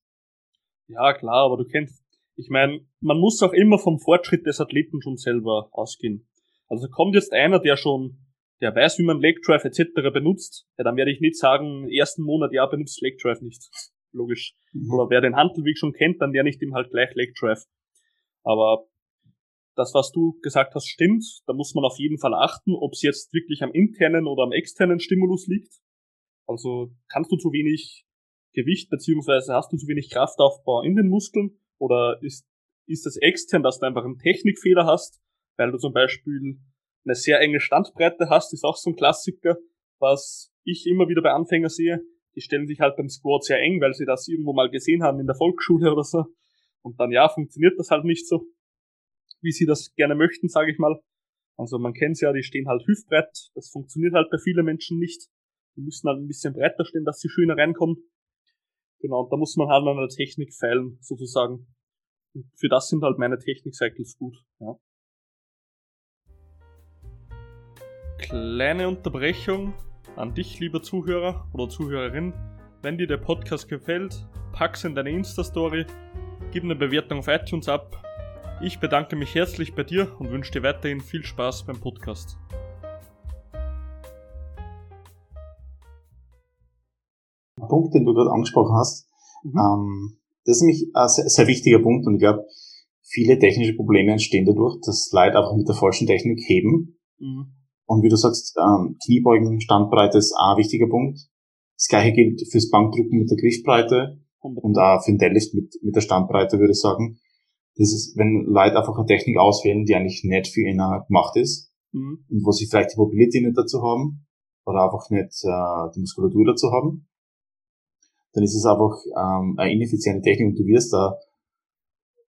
Ja, klar, aber du kennst, ich meine, man muss auch immer vom Fortschritt des Athleten schon selber ausgehen. Also kommt jetzt einer, der schon der weiß, wie man Leg Drive etc. benutzt, ja, dann werde ich nicht sagen, ersten Monat, ja, benutzt Leg Drive nicht. Logisch. Mhm. Oder wer den Handelweg schon kennt, dann lerne ich dem halt gleich Leg Drive. Aber das, was du gesagt hast, stimmt. Da muss man auf jeden Fall achten, ob es jetzt wirklich am internen oder am externen Stimulus liegt. Also kannst du zu wenig Gewicht beziehungsweise hast du zu wenig Kraftaufbau in den Muskeln oder ist, ist es extern, dass du einfach einen Technikfehler hast, weil du zum Beispiel eine sehr enge Standbreite hast, ist auch so ein Klassiker, was ich immer wieder bei Anfängern sehe. Die stellen sich halt beim Squat sehr eng, weil sie das irgendwo mal gesehen haben in der Volksschule oder so. Und dann ja, funktioniert das halt nicht so, wie sie das gerne möchten, sage ich mal. Also man kennt's ja, die stehen halt hüftbreit. Das funktioniert halt bei vielen Menschen nicht. Die müssen halt ein bisschen breiter stehen, dass sie schöner reinkommen. Genau, und da muss man halt an der Technik feilen, sozusagen. Und für das sind halt meine Technik-Cycles gut, ja. kleine Unterbrechung an dich, lieber Zuhörer oder Zuhörerin. Wenn dir der Podcast gefällt, pack's in deine Insta-Story, gib eine Bewertung auf iTunes ab. Ich bedanke mich herzlich bei dir und wünsche dir weiterhin viel Spaß beim Podcast. Punkt, den du gerade angesprochen hast, mhm. ähm, das ist nämlich ein sehr, sehr wichtiger Punkt und ich glaube, viele technische Probleme entstehen dadurch, dass Leute einfach mit der falschen Technik heben. Mhm. Und wie du sagst, ähm, Kniebeugen, Standbreite ist auch ein wichtiger Punkt. Das gleiche gilt fürs Bankdrücken mit der Griffbreite und auch für den Deadlift mit, mit der Standbreite, würde ich sagen. Das ist, wenn Leute einfach eine Technik auswählen, die eigentlich nicht für ihn gemacht ist mhm. und wo sie vielleicht die Mobility nicht dazu haben oder einfach nicht äh, die Muskulatur dazu haben, dann ist es einfach ähm, eine ineffiziente Technik und du wirst da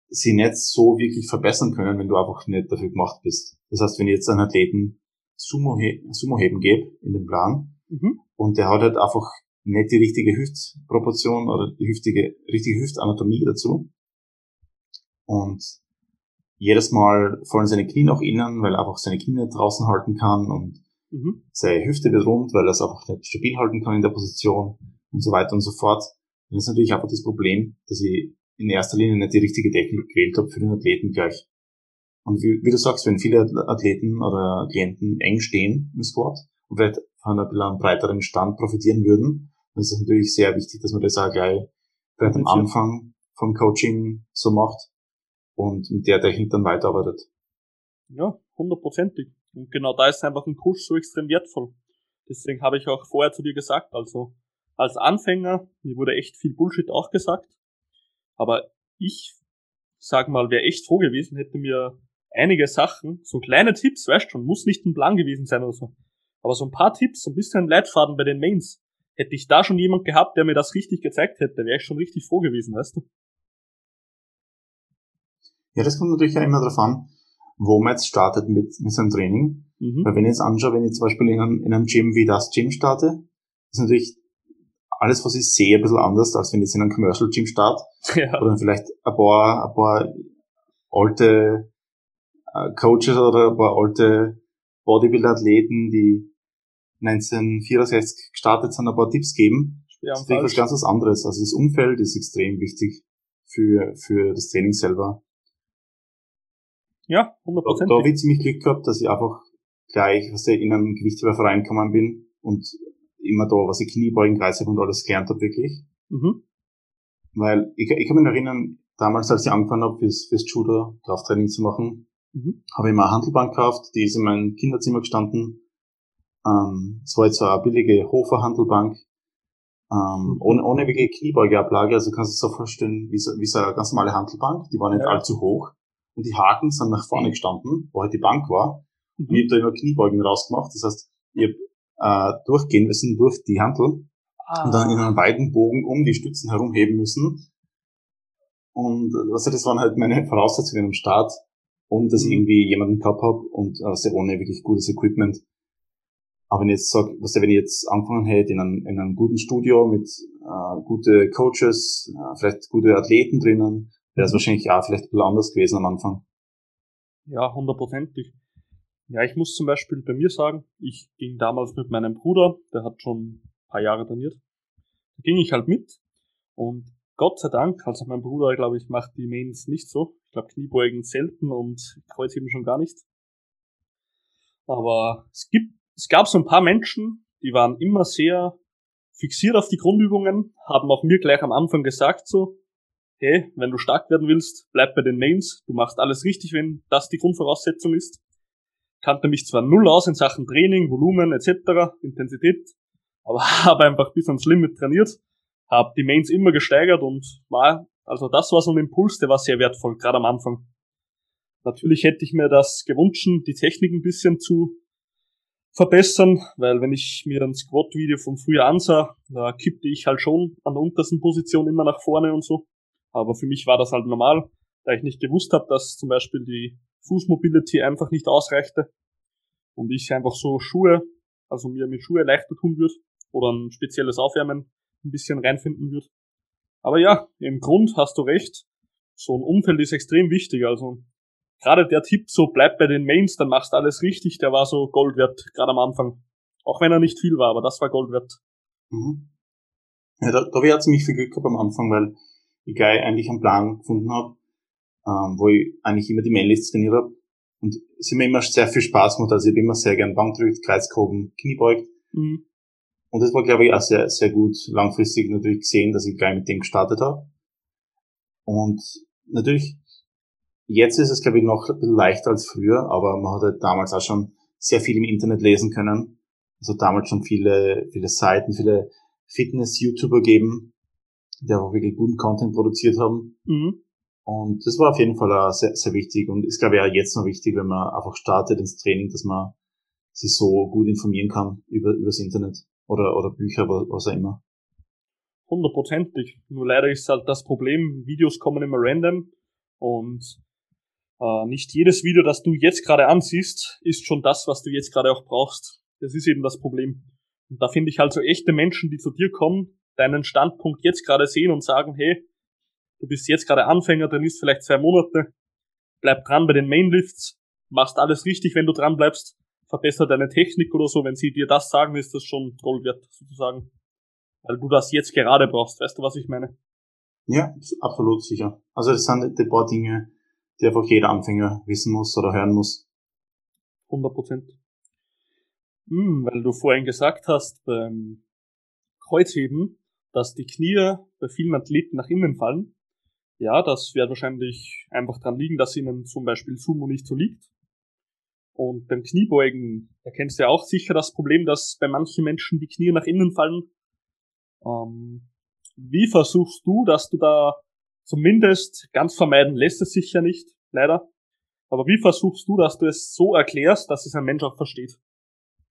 sie nicht so wirklich verbessern können, wenn du einfach nicht dafür gemacht bist. Das heißt, wenn ich jetzt einen Athleten Sumo-Heben Sumo gebe in den Plan mhm. und der hat halt einfach nicht die richtige Hüftproportion oder die hüftige, richtige Hüftanatomie dazu. Und jedes Mal fallen seine Knie nach innen, weil er einfach seine Knie nicht draußen halten kann und mhm. seine Hüfte wird rund, weil er es einfach nicht stabil halten kann in der Position und so weiter und so fort. Dann ist natürlich einfach das Problem, dass ich in erster Linie nicht die richtige Technik gewählt habe für den Athleten gleich. Und wie, wie du sagst, wenn viele Athleten oder Klienten eng stehen im Squat und vielleicht von einem breiteren Stand profitieren würden, dann ist es natürlich sehr wichtig, dass man das auch gleich vielleicht am Anfang vom Coaching so macht und mit der Technik dann weiterarbeitet. Ja, hundertprozentig. Und genau da ist einfach ein Kurs so extrem wertvoll. Deswegen habe ich auch vorher zu dir gesagt, also als Anfänger, mir wurde echt viel Bullshit auch gesagt, aber ich, sag mal, wäre echt froh gewesen, hätte mir einige Sachen, so kleine Tipps, weißt schon, muss nicht ein Plan gewesen sein oder so, aber so ein paar Tipps, so ein bisschen Leitfaden bei den Mains, hätte ich da schon jemand gehabt, der mir das richtig gezeigt hätte, wäre ich schon richtig froh gewesen, weißt du? Ja, das kommt natürlich auch immer darauf an, wo man jetzt startet mit, mit seinem Training. Mhm. Weil wenn ich jetzt anschaue, wenn ich zum Beispiel in einem, in einem Gym wie das Gym starte, ist natürlich alles, was ich sehe, ein bisschen anders, als wenn ich jetzt in einem Commercial Gym starte. Ja. Oder vielleicht ein paar, ein paar alte äh, Coaches oder ein paar alte Bodybuilder-Athleten, die 1964 gestartet sind, ein paar Tipps geben. Ja, das ist was ganz was anderes. Also das Umfeld ist extrem wichtig für, für das Training selber. Ja, 100%. Da, da habe ich ziemlich Glück gehabt, dass ich einfach gleich was ich, in einen Gewichtheberverein gekommen bin und immer da, was ich Kniebeugen, Kreisab und alles gelernt habe, wirklich. Mhm. Weil ich, ich kann mich erinnern, damals, als ich angefangen habe, fürs, fürs Judo Krafttraining zu machen, mhm. habe ich mal eine Handelbank gekauft, die ist in meinem Kinderzimmer gestanden. Ähm, es war jetzt so eine billige Hofer-Handelbank, ähm, mhm. ohne, ohne wirklich Kniebeugeablage, also kannst du dir so vorstellen, wie so, wie so eine ganz normale Handelbank, die war nicht ja. allzu hoch. Und die Haken sind nach vorne gestanden, wo halt die Bank war. Mhm. Und ich habe da immer Kniebeugen rausgemacht. Das heißt, ich habe äh, durchgehen müssen durch die Handel ah. und dann in einem weiten Bogen um die Stützen herumheben müssen. Und also das waren halt meine Voraussetzungen am Start, um dass ich mhm. irgendwie jemanden gehabt habe und also ohne wirklich gutes Equipment. Aber wenn ich jetzt sage, was wenn ich jetzt angefangen hätte in einem, in einem guten Studio mit äh, gute Coaches, äh, vielleicht gute Athleten drinnen, wäre es wahrscheinlich auch vielleicht ein bisschen anders gewesen am Anfang. Ja, hundertprozentig. Ja, ich muss zum Beispiel bei mir sagen, ich ging damals mit meinem Bruder, der hat schon ein paar Jahre trainiert, da ging ich halt mit und Gott sei Dank, also mein Bruder, glaube ich, macht die Mains nicht so. Ich glaube Kniebeugen selten und Kreuzheben schon gar nicht. Aber es gibt, es gab so ein paar Menschen, die waren immer sehr fixiert auf die Grundübungen, haben auch mir gleich am Anfang gesagt so, hey, wenn du stark werden willst, bleib bei den Mains, du machst alles richtig, wenn das die Grundvoraussetzung ist. Kannte mich zwar null aus in Sachen Training, Volumen etc., Intensität, aber habe einfach bis ans Limit trainiert, habe die Mains immer gesteigert und war, also das war so ein Impuls, der war sehr wertvoll, gerade am Anfang. Natürlich hätte ich mir das gewünscht, die Technik ein bisschen zu verbessern, weil wenn ich mir ein Squat-Video vom Frühjahr ansah, da kippte ich halt schon an der untersten Position immer nach vorne und so. Aber für mich war das halt normal, da ich nicht gewusst habe, dass zum Beispiel die Fußmobility einfach nicht ausreichte und ich einfach so Schuhe, also mir mit Schuhe leichter tun würde oder ein spezielles Aufwärmen ein bisschen reinfinden würde. Aber ja, im Grund hast du recht, so ein Umfeld ist extrem wichtig, also gerade der Tipp so bleib bei den Mains, dann machst du alles richtig, der war so Gold wert, gerade am Anfang. Auch wenn er nicht viel war, aber das war Gold wert. Mhm. Ja, da, da habe auch ziemlich viel Glück gehabt am Anfang, weil ich gleich eigentlich einen Plan gefunden habe, ähm, wo ich eigentlich immer die Mainlists trainiert habe. Und es hat mir immer sehr viel Spaß gemacht. Also ich habe immer sehr gern Bankdrückt, Kreisgehoben, Kniebeugt. Mhm. Und das war, glaube ich, auch sehr, sehr gut langfristig natürlich gesehen, dass ich gleich mit dem gestartet habe. Und natürlich, jetzt ist es, glaube ich, noch ein bisschen leichter als früher, aber man hat halt damals auch schon sehr viel im Internet lesen können. Also damals schon viele, viele Seiten, viele Fitness-YouTuber geben, die auch wirklich guten Content produziert haben. Mhm. Und das war auf jeden Fall auch sehr, sehr wichtig und ist, glaube ich, auch jetzt noch wichtig, wenn man einfach startet ins Training, dass man sich so gut informieren kann über, übers Internet oder, oder Bücher, was auch immer. Hundertprozentig. Nur leider ist halt das Problem, Videos kommen immer random und äh, nicht jedes Video, das du jetzt gerade ansiehst, ist schon das, was du jetzt gerade auch brauchst. Das ist eben das Problem. Und da finde ich halt so echte Menschen, die zu dir kommen, deinen Standpunkt jetzt gerade sehen und sagen, hey, du bist jetzt gerade Anfänger, dann ist vielleicht zwei Monate, bleib dran bei den Mainlifts, machst alles richtig, wenn du dran bleibst, verbessere deine Technik oder so, wenn sie dir das sagen, ist das schon Gold wert, sozusagen. Weil du das jetzt gerade brauchst, weißt du, was ich meine? Ja, absolut sicher. Also das sind die paar Dinge, die einfach jeder Anfänger wissen muss oder hören muss. 100 Prozent. Hm, weil du vorhin gesagt hast, beim Kreuzheben, dass die Knie bei vielen Athleten nach innen fallen. Ja, das wird wahrscheinlich einfach dran liegen, dass ihnen zum Beispiel Sumo nicht so liegt. Und beim Kniebeugen, da kennst du ja auch sicher das Problem, dass bei manchen Menschen die Knie nach innen fallen. Ähm, wie versuchst du, dass du da zumindest ganz vermeiden lässt es sich ja nicht, leider. Aber wie versuchst du, dass du es so erklärst, dass es ein Mensch auch versteht?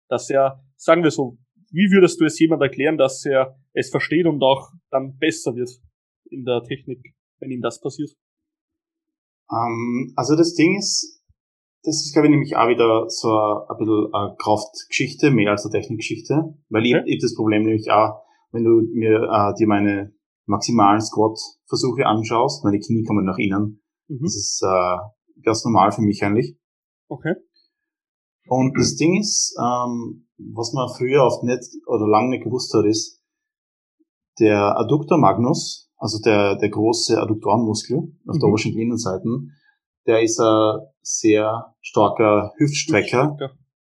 Dass er, sagen wir so, wie würdest du es jemand erklären, dass er es versteht und auch dann besser wird in der Technik, wenn ihm das passiert? Um, ähm, also das Ding ist, das ist, glaube ich, nämlich auch wieder so ein, bisschen eine Kraftgeschichte, mehr als eine Technikgeschichte, weil okay. ich, ich das Problem nämlich auch, wenn du mir äh, dir meine maximalen Squat-Versuche anschaust, meine Knie kommen nach innen. Mhm. Das ist äh, ganz normal für mich eigentlich. Okay. Und das Ding ist, ähm, was man früher oft nicht oder lange nicht gewusst hat, ist, der Adductor Magnus, also der, der große Adduktorenmuskel auf mhm. der obersten Innenseiten, der ist ein sehr starker Hüftstrecker.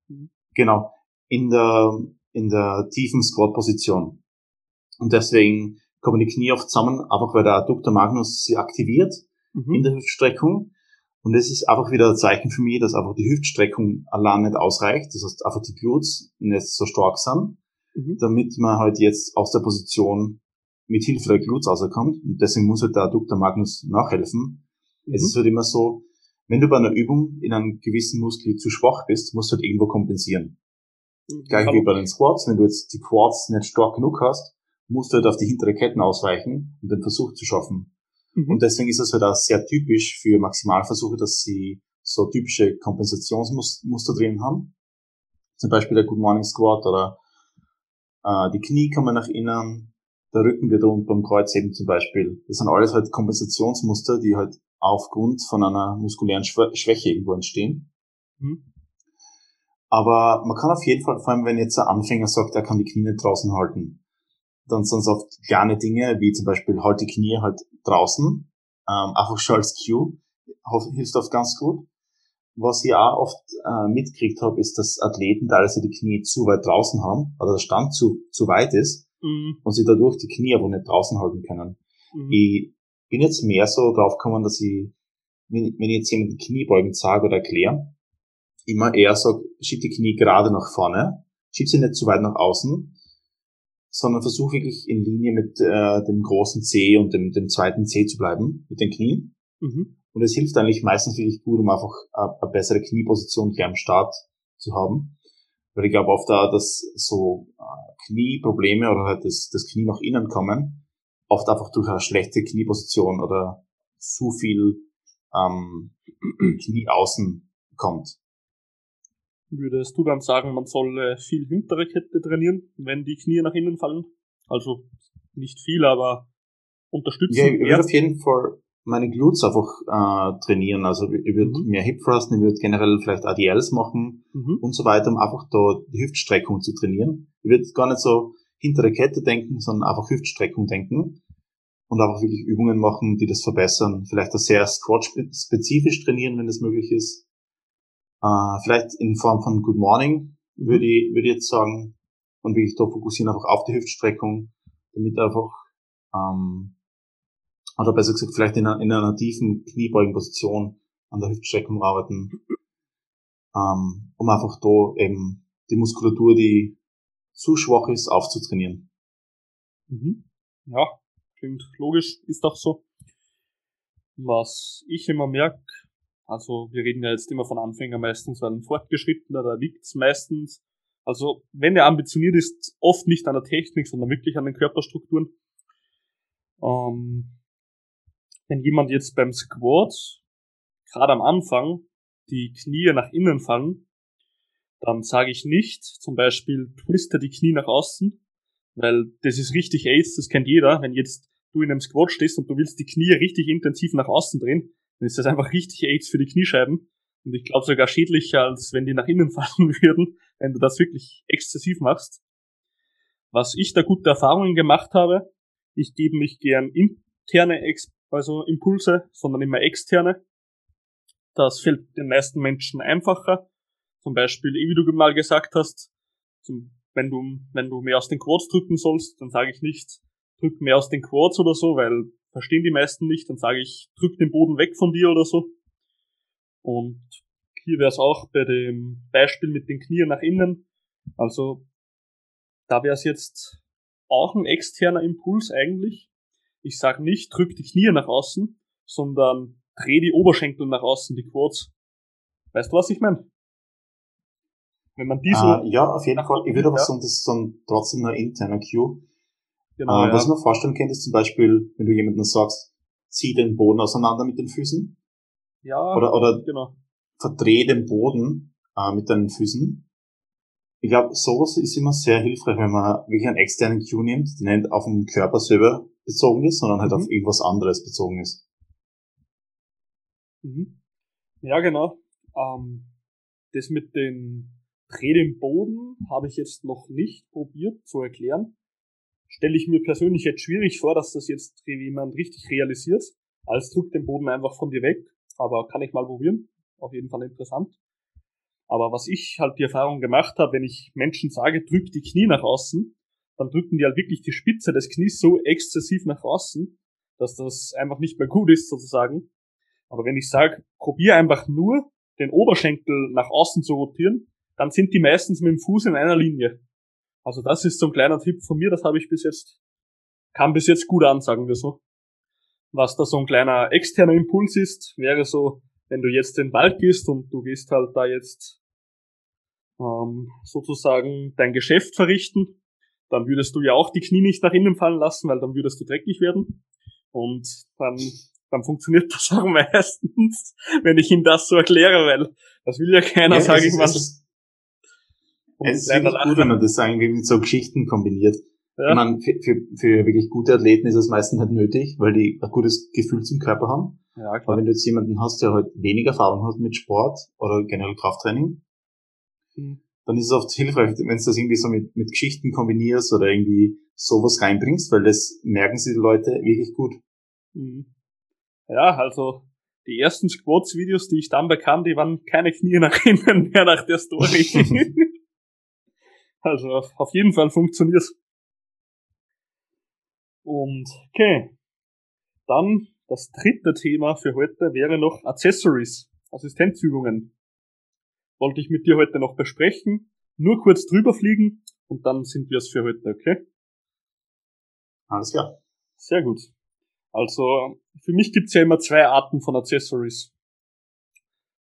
Mhm. Genau. In der, in der tiefen Squat-Position. Und deswegen kommen die Knie oft zusammen, einfach weil der Adductor Magnus sie aktiviert mhm. in der Hüftstreckung. Und das ist einfach wieder ein Zeichen für mich, dass einfach die Hüftstreckung allein nicht ausreicht. Das heißt, einfach die Glutes nicht so stark sind, mhm. damit man halt jetzt aus der Position mit Hilfe der Glutes rauskommt. Und deswegen muss halt der Adductor Magnus nachhelfen. Mhm. Es ist halt immer so, wenn du bei einer Übung in einem gewissen Muskel zu schwach bist, musst du halt irgendwo kompensieren. Mhm. Gleich wie bei den Squats, wenn du jetzt die Quads nicht stark genug hast, musst du halt auf die hintere Ketten ausweichen und den Versuch zu schaffen. Mhm. Und deswegen ist es halt auch sehr typisch für Maximalversuche, dass sie so typische Kompensationsmuster drin haben. Zum Beispiel der Good Morning Squat oder äh, die Knie kommen nach innen, der Rücken wird rund beim Kreuzheben zum Beispiel. Das sind alles halt Kompensationsmuster, die halt aufgrund von einer muskulären Schwäche irgendwo entstehen. Mhm. Aber man kann auf jeden Fall, vor allem wenn jetzt ein Anfänger sagt, er kann die Knie nicht draußen halten, dann sind es oft kleine Dinge, wie zum Beispiel halt die Knie halt draußen, ähm, einfach schon als Cue, hilft oft ganz gut. Was ich auch oft äh, mitgekriegt habe, ist, dass Athleten teilweise die Knie zu weit draußen haben oder der Stand zu, zu weit ist mhm. und sie dadurch die Knie aber nicht draußen halten können. Mhm. Ich bin jetzt mehr so drauf gekommen, dass ich, wenn, wenn ich jetzt jemanden Kniebeugen sage oder erkläre, immer eher sage, schieb die Knie gerade nach vorne, schieb sie nicht zu weit nach außen, sondern versuche wirklich in Linie mit äh, dem großen C und dem, dem zweiten C zu bleiben, mit den Knien. Mhm. Und es hilft eigentlich meistens wirklich gut, um einfach eine, eine bessere Knieposition gleich am Start zu haben. Weil ich glaube oft da, dass so äh, Knieprobleme oder halt das, das Knie nach innen kommen, oft einfach durch eine schlechte Knieposition oder zu viel ähm, Knie außen kommt. Würdest du dann sagen, man soll viel hintere Kette trainieren, wenn die Knie nach innen fallen? Also nicht viel, aber unterstützen. Ja, ich würde auf jeden Fall meine Glutes einfach äh, trainieren. Also ich würde mhm. mehr Hip Thrusten, ich würde generell vielleicht ADLs machen mhm. und so weiter, um einfach da die Hüftstreckung zu trainieren. Ich würde gar nicht so hintere Kette denken, sondern einfach Hüftstreckung denken und einfach wirklich Übungen machen, die das verbessern. Vielleicht auch sehr squat-spezifisch trainieren, wenn das möglich ist. Äh, vielleicht in Form von Good Morning würde ich, würde ich jetzt sagen und wirklich da fokussieren einfach auf die Hüftstreckung, damit einfach ähm, oder besser gesagt vielleicht in einer, in einer tiefen Kniebeugenposition an der Hüftstreckung arbeiten, ähm, um einfach da eben die Muskulatur, die zu schwach ist, aufzutrainieren. Mhm. Ja, klingt logisch, ist doch so. Was ich immer merke, also wir reden ja jetzt immer von Anfänger meistens, weil ein Fortgeschrittener, da liegt's meistens. Also wenn er ambitioniert ist, oft nicht an der Technik, sondern wirklich an den Körperstrukturen. Ähm, wenn jemand jetzt beim Squat, gerade am Anfang, die Knie nach innen fallen, dann sage ich nicht, zum Beispiel twiste die Knie nach außen, weil das ist richtig Ace, das kennt jeder. Wenn jetzt du in einem Squat stehst und du willst die Knie richtig intensiv nach außen drehen, dann ist das einfach richtig AIDS für die Kniescheiben. Und ich glaube sogar schädlicher, als wenn die nach innen fallen würden, wenn du das wirklich exzessiv machst. Was ich da gute Erfahrungen gemacht habe, ich gebe nicht gern interne Ex also Impulse, sondern immer externe. Das fällt den meisten Menschen einfacher. Zum Beispiel, wie du mal gesagt hast, zum, wenn du, wenn du mehr aus den Quads drücken sollst, dann sage ich nicht, drück mehr aus den Quads oder so, weil verstehen die meisten nicht, dann sage ich, drück den Boden weg von dir oder so. Und hier wäre es auch bei dem Beispiel mit den Knien nach innen. Also da wäre es jetzt auch ein externer Impuls eigentlich. Ich sage nicht, drück die Knie nach außen, sondern dreh die Oberschenkel nach außen, die Quads. Weißt du, was ich meine? Wenn man die so. Uh, ja, auf jeden Fall. Ich würde aber ja. sagen, das ist dann trotzdem ein interner Cue. Genau, uh, was ich mir vorstellen könnte, ist zum Beispiel, wenn du jemandem sagst, zieh den Boden auseinander mit den Füßen. Ja, oder, oder genau. verdreh den Boden uh, mit deinen Füßen. Ich glaube, sowas ist immer sehr hilfreich, wenn man wirklich einen externen Cue nimmt, der nicht auf den Körper selber bezogen ist, sondern halt mhm. auf irgendwas anderes bezogen ist. Mhm. Ja, genau. Ähm, das mit den Dreh den Boden habe ich jetzt noch nicht probiert zu erklären. Stelle ich mir persönlich jetzt schwierig vor, dass das jetzt jemand richtig realisiert. Als drückt den Boden einfach von dir weg. Aber kann ich mal probieren. Auf jeden Fall interessant. Aber was ich halt die Erfahrung gemacht habe, wenn ich Menschen sage, drück die Knie nach außen, dann drücken die halt wirklich die Spitze des Knies so exzessiv nach außen, dass das einfach nicht mehr gut ist sozusagen. Aber wenn ich sage, probier einfach nur den Oberschenkel nach außen zu rotieren, dann sind die meistens mit dem Fuß in einer Linie. Also das ist so ein kleiner Tipp von mir, das habe ich bis jetzt, kam bis jetzt gut an, sagen wir so. Was da so ein kleiner externer Impuls ist, wäre so, wenn du jetzt den Wald gehst und du gehst halt da jetzt ähm, sozusagen dein Geschäft verrichten, dann würdest du ja auch die Knie nicht nach innen fallen lassen, weil dann würdest du dreckig werden. Und dann, dann funktioniert das auch meistens, wenn ich ihm das so erkläre, weil das will ja keiner, ja, sage ich mal. Es ist wirklich gut, wenn man das irgendwie mit so Geschichten kombiniert. Ja. Ich meine, für, für, für wirklich gute Athleten ist es meistens halt nötig, weil die ein gutes Gefühl zum Körper haben. Ja, klar. Aber wenn du jetzt jemanden hast, der halt weniger Erfahrung hat mit Sport oder generell Krafttraining, mhm. Dann ist es oft hilfreich, wenn du das irgendwie so mit, mit Geschichten kombinierst oder irgendwie sowas reinbringst, weil das merken sie die Leute wirklich gut. Mhm. Ja, also die ersten Squats-Videos, die ich dann bekam, die waren keine Knie nach innen mehr nach der Story. also auf jeden Fall funktioniert's. Und okay. Dann das dritte Thema für heute wäre noch Accessories, Assistenzübungen. Wollte ich mit dir heute noch besprechen. Nur kurz drüber fliegen und dann sind wir es für heute, okay? Alles klar. Sehr gut. Also, für mich gibt's ja immer zwei Arten von Accessories.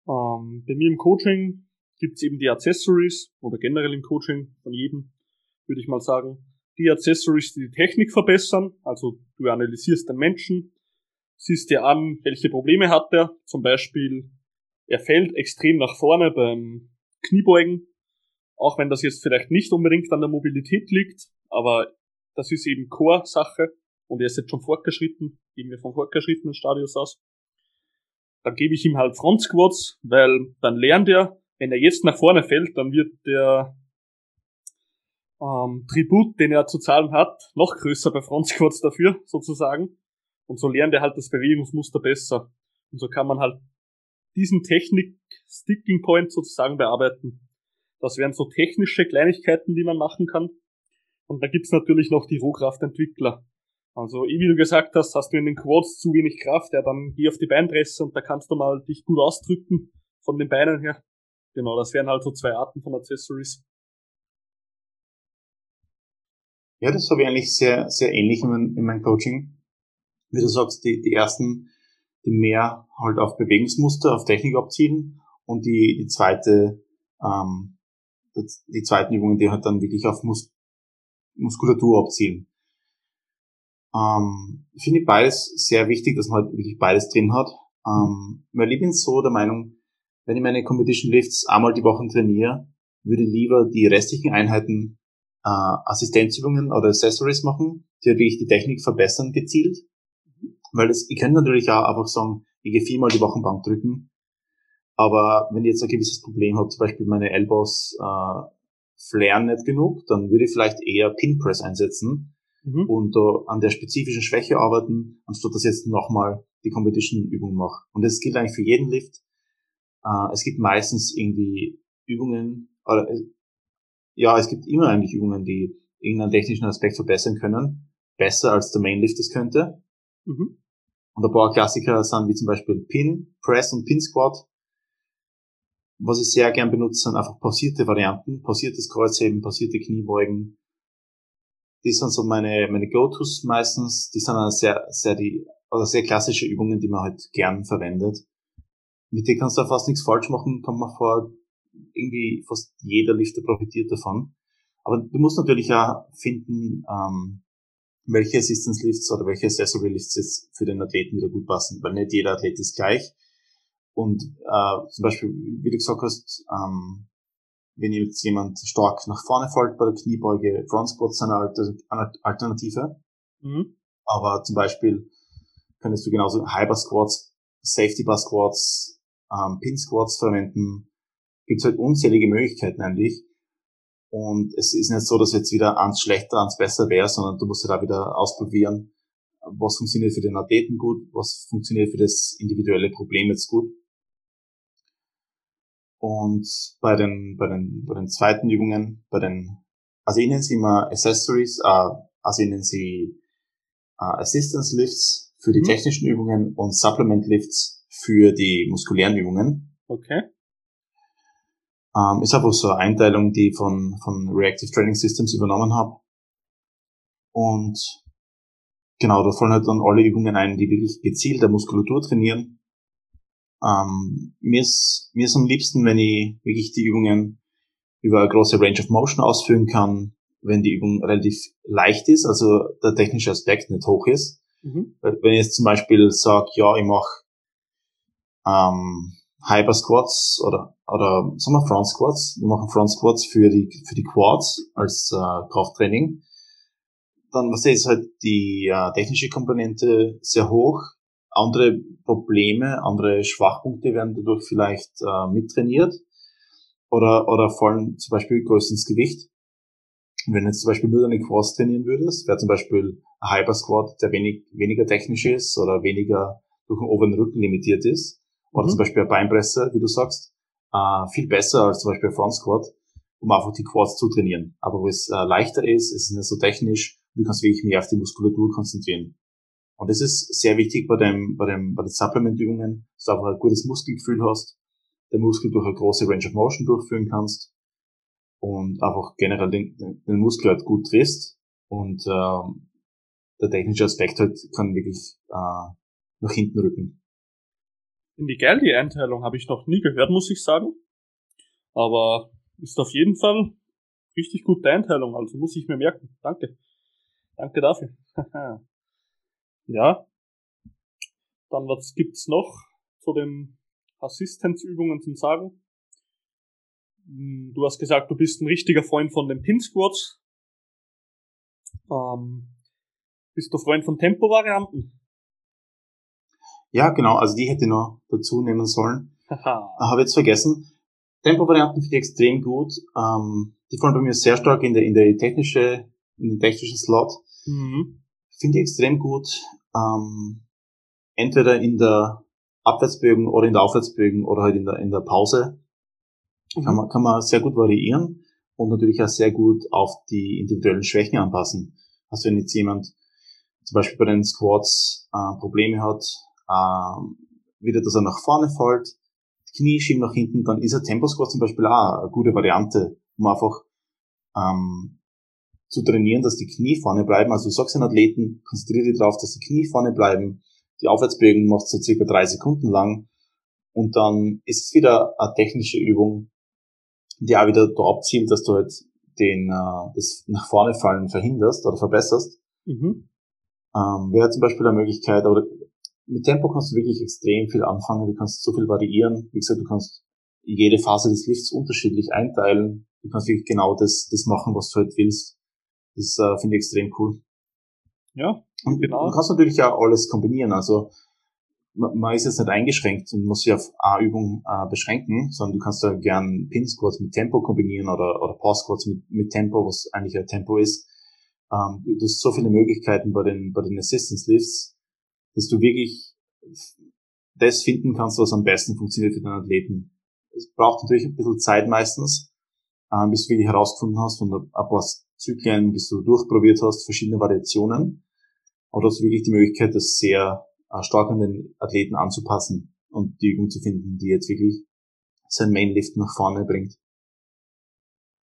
Ähm, bei mir im Coaching gibt's eben die Accessories, oder generell im Coaching von jedem, würde ich mal sagen. Die Accessories, die die Technik verbessern, also du analysierst den Menschen, siehst dir an, welche Probleme hat er. Zum Beispiel, er fällt extrem nach vorne beim Kniebeugen, auch wenn das jetzt vielleicht nicht unbedingt an der Mobilität liegt, aber das ist eben Core-Sache und er ist jetzt schon fortgeschritten, gehen wir vom fortgeschrittenen Stadius aus. Dann gebe ich ihm halt Front Squats, weil dann lernt er, wenn er jetzt nach vorne fällt, dann wird der ähm, Tribut, den er zu zahlen hat, noch größer bei Front Squats dafür, sozusagen. Und so lernt er halt das Bewegungsmuster besser. Und so kann man halt diesen Technik-Sticking Point sozusagen bearbeiten. Das wären so technische Kleinigkeiten, die man machen kann. Und da gibt's natürlich noch die Rohkraftentwickler. Also, wie du gesagt hast, hast du in den Quads zu wenig Kraft, ja, dann geh auf die Beinpresse und da kannst du mal dich gut ausdrücken von den Beinen her. Genau, das wären halt so zwei Arten von Accessories. Ja, das habe ich eigentlich sehr, sehr ähnlich in, in meinem Coaching wie du sagst, die, die ersten, die mehr halt auf Bewegungsmuster, auf Technik abzielen und die, die zweite, ähm, die zweiten Übungen, die halt dann wirklich auf Mus Muskulatur abzielen. Ähm, finde ich beides sehr wichtig, dass man halt wirklich beides drin hat. Ähm, weil ich bin so der Meinung, wenn ich meine Competition Lifts einmal die Woche trainiere, würde lieber die restlichen Einheiten äh, Assistenzübungen oder Accessories machen, die wirklich die Technik verbessern gezielt weil das, ich kann natürlich auch einfach sagen, ich gehe viermal die Woche Bank drücken. Aber wenn ich jetzt ein gewisses Problem habe, zum Beispiel meine Elbows äh, flären nicht genug, dann würde ich vielleicht eher Pin Press einsetzen mhm. und uh, an der spezifischen Schwäche arbeiten, anstatt dass ich jetzt nochmal die Competition-Übung mache. Und das gilt eigentlich für jeden Lift. äh, es gibt meistens irgendwie Übungen, oder äh, ja, es gibt immer eigentlich Übungen, die irgendeinen technischen Aspekt verbessern können, besser als der Mainlift es könnte. Mhm. Und ein paar Klassiker sind wie zum Beispiel Pin, Press und Pin Squat. Was ich sehr gern benutze, sind einfach pausierte Varianten, pausiertes Kreuzheben, pausierte Kniebeugen. Die sind so meine, meine Go-Tos meistens. Die sind dann sehr, sehr die, oder sehr klassische Übungen, die man halt gern verwendet. Mit denen kannst du fast nichts falsch machen, kommt man vor, irgendwie fast jeder Lifter profitiert davon. Aber du musst natürlich auch finden, ähm, welche Assistance Lifts oder welche Accessory Lifts jetzt für den Athleten wieder gut passen, weil nicht jeder Athlet ist gleich. Und äh, zum Beispiel, wie du gesagt hast, ähm, wenn jetzt jemand stark nach vorne fällt bei der Kniebeuge, Front Squats sind eine Alternative. Mhm. Aber zum Beispiel könntest du genauso Hyper Squats, Safety Bar Squats, ähm, Pin Squats verwenden. Gibt halt unzählige Möglichkeiten eigentlich. Und es ist nicht so, dass jetzt wieder eins schlechter, eins besser wäre, sondern du musst ja da wieder ausprobieren, was funktioniert für den Athleten gut, was funktioniert für das individuelle Problem jetzt gut. Und bei den, bei den, bei den zweiten Übungen, bei den, also ich nenne sie immer Accessories, äh, also ich nenne sie äh, Assistance Lifts für die mhm. technischen Übungen und Supplement Lifts für die muskulären Übungen. Okay. Ähm, ist einfach so eine Einteilung, die ich von, von Reactive Training Systems übernommen habe. Und genau, da fallen halt dann alle Übungen ein, die wirklich gezielt der Muskulatur trainieren. Ähm, mir, ist, mir ist am liebsten, wenn ich wirklich die Übungen über eine große Range of Motion ausführen kann, wenn die Übung relativ leicht ist, also der technische Aspekt nicht hoch ist. Mhm. Wenn ich jetzt zum Beispiel sage, ja, ich mache ähm, Hyper Squats oder, oder sagen wir Front Squats. Wir machen Front Squats für die, für die Quads als äh, Krafttraining. Dann, was ist halt die äh, technische Komponente sehr hoch. Andere Probleme, andere Schwachpunkte werden dadurch vielleicht äh, mittrainiert oder, oder fallen zum Beispiel größer ins Gewicht. Wenn du jetzt zum Beispiel nur deine Quads trainieren würdest, wäre zum Beispiel ein Hyper Squat, der wenig, weniger technisch ist oder weniger durch den oberen Rücken limitiert ist, oder mhm. zum Beispiel eine Beinpresse, wie du sagst, äh, viel besser als zum Beispiel ein Front Squat, um einfach die Quads zu trainieren. Aber wo es äh, leichter ist, es ist nicht so technisch, du kannst wirklich mehr auf die Muskulatur konzentrieren. Und das ist sehr wichtig bei dem, bei dem, bei den Supplementübungen, dass du einfach ein gutes Muskelgefühl hast, der Muskel durch eine große Range of Motion durchführen kannst und einfach generell den, den Muskel halt gut triffst und äh, der technische Aspekt halt kann wirklich äh, nach hinten rücken. Geil, die Einteilung habe ich noch nie gehört, muss ich sagen. Aber ist auf jeden Fall richtig gute Einteilung, also muss ich mir merken. Danke. Danke dafür. ja. Dann was gibt's noch zu den Assistenzübungen zum Sagen? Hm, du hast gesagt, du bist ein richtiger Freund von den Pin Squats. Ähm, bist du Freund von Tempo-Varianten? Ja, genau, also die hätte ich noch dazu nehmen sollen. Habe jetzt vergessen. Tempo-Varianten finde ich extrem gut. Ähm, die fallen bei mir sehr stark in der, in der technische, in den technischen Slot. Mhm. Finde ich extrem gut. Ähm, entweder in der Abwärtsbögen oder in der Aufwärtsbögen oder halt in der, in der Pause. Mhm. Kann man, kann man sehr gut variieren und natürlich auch sehr gut auf die individuellen Schwächen anpassen. Also wenn jetzt jemand zum Beispiel bei den Squats äh, Probleme hat, ähm, wieder, dass er nach vorne fällt, die Knie schieben nach hinten, dann ist ein Tempo-Squat zum Beispiel auch eine gute Variante, um einfach ähm, zu trainieren, dass die Knie vorne bleiben. Also du sagst den Athleten, konzentriere dich darauf, dass die Knie vorne bleiben. Die Aufwärtsbewegung macht so circa drei Sekunden lang. Und dann ist es wieder eine technische Übung, die auch wieder darauf zielt, dass du halt den, äh, das nach vorne fallen verhinderst oder verbesserst. Mhm. Ähm, wäre zum Beispiel eine Möglichkeit, oder mit Tempo kannst du wirklich extrem viel anfangen. Du kannst so viel variieren. Wie gesagt, du kannst jede Phase des Lifts unterschiedlich einteilen. Du kannst wirklich genau das, das machen, was du halt willst. Das äh, finde ich extrem cool. Ja, und genau. Du kannst natürlich auch alles kombinieren. Also man, ist jetzt nicht eingeschränkt und muss sich auf eine Übung äh, beschränken, sondern du kannst da gern Pin Squats mit Tempo kombinieren oder, oder Pause Squats mit, mit Tempo, was eigentlich ein Tempo ist. Ähm, du hast so viele Möglichkeiten bei den, bei den Assistance Lifts dass du wirklich das finden kannst, was am besten funktioniert für deinen Athleten. Es braucht natürlich ein bisschen Zeit meistens, äh, bis du wirklich herausgefunden hast und ein paar Zyklen, bis du durchprobiert hast, verschiedene Variationen. Aber du hast wirklich die Möglichkeit, das sehr äh, stark an den Athleten anzupassen und die Übung zu finden, die jetzt wirklich sein Mainlift nach vorne bringt.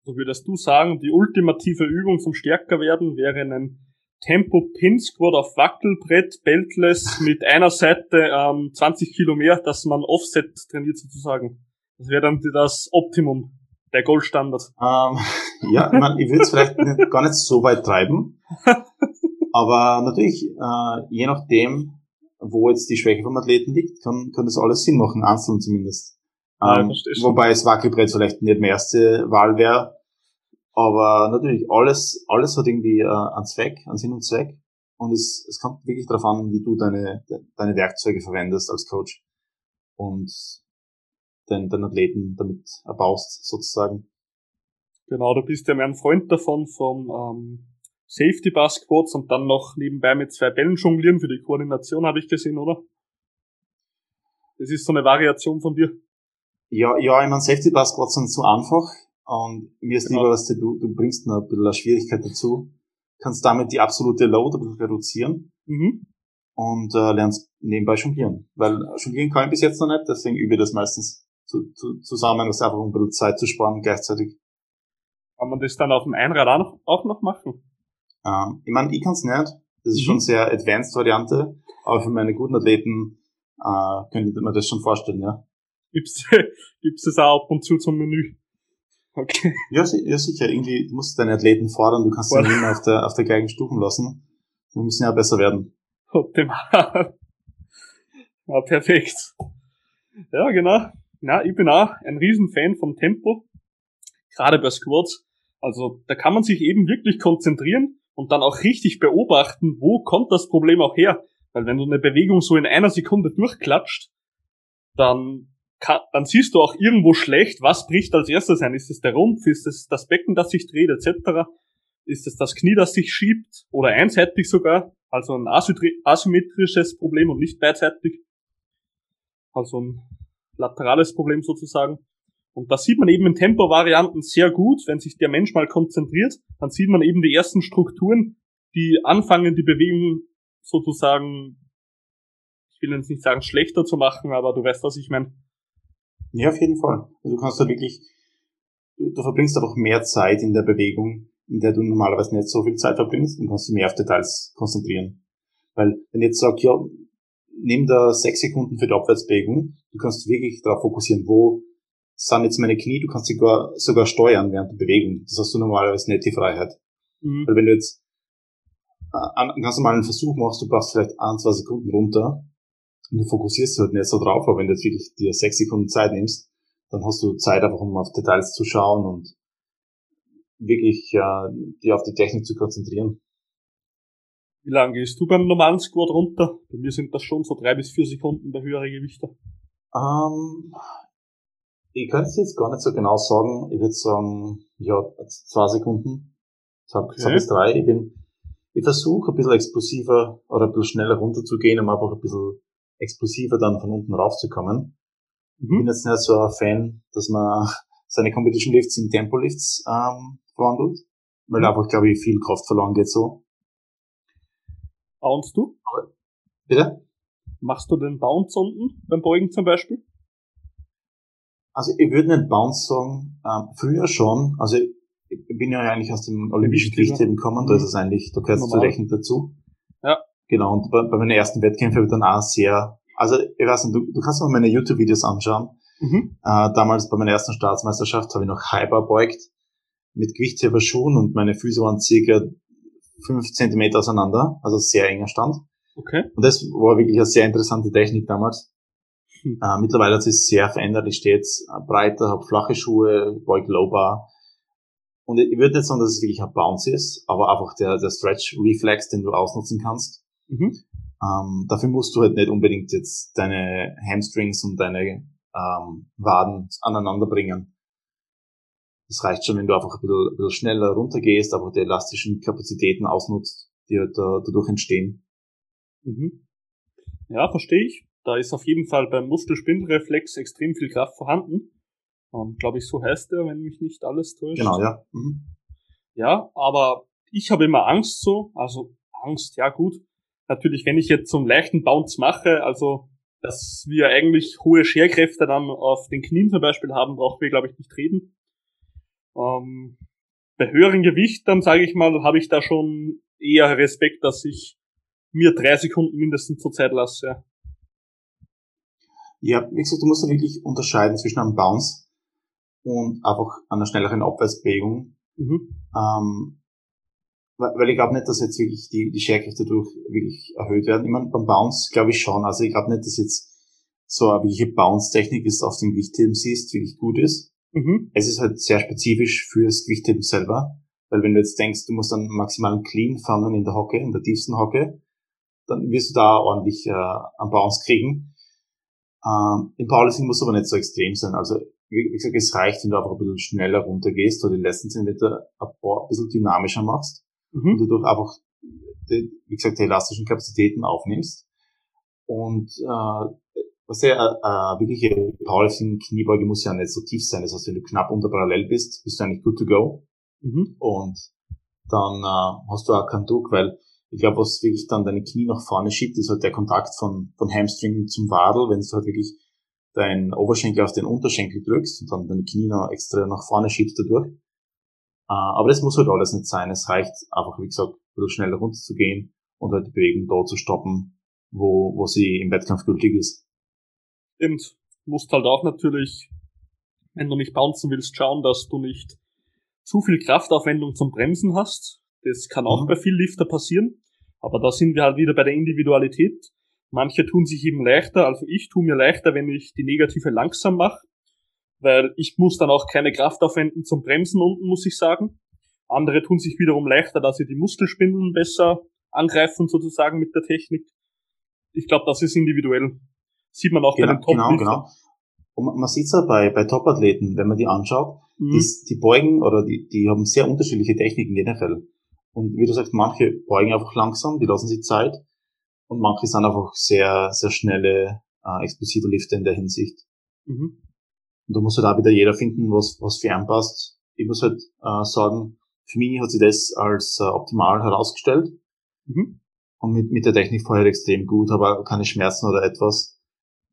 So würdest du sagen, die ultimative Übung zum Stärkerwerden wäre ein Tempo Pin Squat auf Wackelbrett, beltless mit einer Seite ähm, 20 Kilo mehr, dass man Offset trainiert sozusagen. Das wäre dann das Optimum, der Goldstandard. Ähm, ja, ich, mein, ich würde es vielleicht nicht, gar nicht so weit treiben, aber natürlich, äh, je nachdem, wo jetzt die Schwäche vom Athleten liegt, kann, kann das alles Sinn machen, einzeln zumindest. Ähm, ja, wobei das Wackelbrett vielleicht nicht mehr erste Wahl wäre, aber natürlich, alles, alles hat irgendwie äh, einen Zweck, einen Sinn und Zweck. Und es, es kommt wirklich darauf an, wie du deine, deine Werkzeuge verwendest als Coach und den, den Athleten damit erbaust, sozusagen. Genau, du bist ja mehr ein Freund davon, vom ähm, Safety Basketballs und dann noch nebenbei mit zwei Bällen jonglieren für die Koordination, habe ich gesehen, oder? Das ist so eine Variation von dir. Ja, ja, ich meine, Safety Basketballs sind zu einfach. Und mir ist genau. lieber, dass du, du bringst noch ein bisschen eine Schwierigkeit dazu, kannst damit die absolute Load reduzieren mhm. und äh, lernst nebenbei jonglieren. Weil jonglieren kann ich bis jetzt noch nicht, deswegen übe ich das meistens zu, zu, zusammen, das einfach um ein bisschen Zeit zu sparen gleichzeitig. Kann man das dann auf dem Einrad auch noch, auch noch machen? Ähm, ich meine, ich kann es nicht. Das ist mhm. schon sehr advanced Variante, aber für meine guten Athleten äh, könnte mir das schon vorstellen, ja. Gibt's, gibt's das auch ab und zu zum Menü? Okay. Ja, ja, sicher. Irgendwie, du musst deine Athleten fordern, du kannst sie nicht mehr auf der, auf der gleichen Stufen lassen. Wir müssen ja besser werden. Optimal. Ja, perfekt. Ja, genau. Ja, ich bin auch ein Riesenfan vom Tempo. Gerade bei Squats. Also, da kann man sich eben wirklich konzentrieren und dann auch richtig beobachten, wo kommt das Problem auch her. Weil wenn du eine Bewegung so in einer Sekunde durchklatscht, dann kann, dann siehst du auch irgendwo schlecht, was bricht als erstes ein. Ist es der Rumpf, ist es das Becken, das sich dreht, etc. Ist es das Knie, das sich schiebt oder einseitig sogar, also ein asymmetrisches Problem und nicht beidseitig. Also ein laterales Problem sozusagen. Und da sieht man eben in Tempo-Varianten sehr gut, wenn sich der Mensch mal konzentriert, dann sieht man eben die ersten Strukturen, die anfangen, die Bewegung sozusagen, ich will jetzt nicht sagen schlechter zu machen, aber du weißt, was ich meine. Ja, auf jeden Fall. Also du kannst da wirklich, du, du verbringst einfach mehr Zeit in der Bewegung, in der du normalerweise nicht so viel Zeit verbringst und kannst dich mehr auf Details konzentrieren. Weil, wenn ich jetzt sag, ja, nimm da sechs Sekunden für die Abwärtsbewegung, du kannst wirklich darauf fokussieren, wo sind jetzt meine Knie, du kannst sogar, sogar steuern während der Bewegung. Das hast du normalerweise nicht die Freiheit. Mhm. Weil wenn du jetzt einen ganz normalen Versuch machst, du brauchst vielleicht ein, zwei Sekunden runter, und du fokussierst halt nicht so drauf, aber wenn du jetzt wirklich dir sechs Sekunden Zeit nimmst, dann hast du Zeit einfach, um auf Details zu schauen und wirklich äh, dir auf die Technik zu konzentrieren. Wie lange gehst du beim normalen Squat runter? Bei mir sind das schon so drei bis vier Sekunden bei höheren Gewichten. Ähm, ich könnte es jetzt gar nicht so genau sagen. Ich würde sagen, ja, zwei Sekunden. Zwei, okay. zwei bis drei. Ich bin, ich versuche ein bisschen explosiver oder ein bisschen schneller runterzugehen, um einfach ein bisschen explosiver dann von unten raufzukommen. Mhm. Ich bin jetzt nicht so ein Fan, dass man seine Competition Lifts in Tempo Lifts ähm, verwandelt, weil mhm. einfach, glaube ich, viel Kraft verloren geht so. Bounce du? Bitte? Machst du den Bounce unten beim Beugen zum Beispiel? Also ich würde nicht Bounce sagen, ähm, früher schon, also ich bin ja eigentlich aus dem olympischen Gewichtheben gekommen, mhm. da ist es eigentlich, da gehört es zu rechnen dazu. Genau, und bei, bei meinen ersten Wettkämpfen habe ich dann auch sehr, also ich weiß nicht, du, du kannst mal meine YouTube-Videos anschauen. Mhm. Äh, damals bei meiner ersten Staatsmeisterschaft habe ich noch Hyper beugt mit Gewichtheberschuhen und meine Füße waren circa fünf Zentimeter auseinander, also sehr enger Stand. Okay. Und das war wirklich eine sehr interessante Technik damals. Hm. Äh, mittlerweile hat sich sehr verändert. Ich stehe jetzt breiter, habe flache Schuhe, beug Low Bar. Und ich würde nicht sagen, dass es wirklich ein Bounce ist, aber einfach der, der Stretch-Reflex, den du ausnutzen kannst. Mhm. Ähm, dafür musst du halt nicht unbedingt jetzt deine Hamstrings und deine ähm, Waden aneinander bringen. Es reicht schon, wenn du einfach ein bisschen, ein bisschen schneller runtergehst, aber die elastischen Kapazitäten ausnutzt, die halt da, dadurch entstehen. Mhm. Ja, verstehe ich. Da ist auf jeden Fall beim Muskelspindelreflex extrem viel Kraft vorhanden. Ähm, Glaube ich, so heißt er, wenn mich nicht alles täuscht. Genau, ja. Mhm. Ja, aber ich habe immer Angst so, also Angst, ja gut. Natürlich, wenn ich jetzt so einen leichten Bounce mache, also dass wir eigentlich hohe Scherkräfte dann auf den Knien zum Beispiel haben, brauchen wir, glaube ich, nicht reden. Ähm, bei höheren Gewicht, dann sage ich mal, habe ich da schon eher Respekt, dass ich mir drei Sekunden mindestens zur Zeit lasse. Ja, wie gesagt, du musst da wirklich unterscheiden zwischen einem Bounce und einfach einer schnelleren Abwärtsbewegung. Mhm. Ähm, weil ich glaube nicht, dass jetzt wirklich die, die Scherkräfte durch wirklich erhöht werden. Ich meine, beim Bounce glaube ich schon. Also ich glaube nicht, dass jetzt so eine wirkliche Bounce-Technik ist auf dem Gewichtheben siehst, wirklich gut ist. Mhm. Es ist halt sehr spezifisch fürs Gewichtheben selber. Weil wenn du jetzt denkst, du musst dann maximalen Clean fangen in der Hocke, in der tiefsten Hocke, dann wirst du da ordentlich äh, einen Bounce kriegen. Ähm, Im Powerlifting muss aber nicht so extrem sein. Also wie, gesagt, es reicht, wenn du einfach ein bisschen schneller runtergehst oder die letzten Zentimeter ein, ein bisschen dynamischer machst mhm. und dadurch einfach, die, wie gesagt, die elastischen Kapazitäten aufnimmst. Und äh, was ja, äh, wirkliche Powerlifting-Kniebeuge muss ja nicht so tief sein. Das heißt, wenn du knapp unter parallel bist, bist du eigentlich good to go. Mhm. Und dann äh, hast du auch keinen Druck, weil ich glaube, was wirklich dann deine Knie nach vorne schiebt, ist halt der Kontakt von, von Hamstring zum Wadel, wenn du halt wirklich deinen Oberschenkel auf den Unterschenkel drückst und dann deine Knie noch extra nach vorne schiebst dadurch. Äh, aber das muss halt alles nicht sein. Es reicht einfach, wie gesagt, ein bisschen schneller runterzugehen und halt die Bewegung da zu stoppen, wo, wo sie im Wettkampf gültig ist. Stimmt. Musst halt auch natürlich, wenn du nicht bouncen willst, schauen, dass du nicht zu viel Kraftaufwendung zum Bremsen hast. Das kann auch mhm. bei viel Lifter passieren. Aber da sind wir halt wieder bei der Individualität. Manche tun sich eben leichter, also ich tue mir leichter, wenn ich die Negative langsam mache, weil ich muss dann auch keine Kraft aufwenden zum Bremsen unten, muss ich sagen. Andere tun sich wiederum leichter, dass sie die Muskelspindeln besser angreifen, sozusagen mit der Technik. Ich glaube, das ist individuell. Sieht man auch genau, bei den top Genau, genau. Und man sieht es ja bei, bei Top-Athleten, wenn man die anschaut, mhm. die, die beugen oder die, die haben sehr unterschiedliche Techniken generell. Und wie du sagst, manche beugen einfach langsam, die lassen sich Zeit. Und manche sind einfach sehr, sehr schnelle, äh, explosive Lifte in der Hinsicht. Mhm. Und da muss halt auch wieder jeder finden, was, was für ihn passt. Ich muss halt äh, sagen, für mich hat sich das als äh, optimal herausgestellt. Mhm. Und mit, mit der Technik vorher extrem gut, aber keine Schmerzen oder etwas.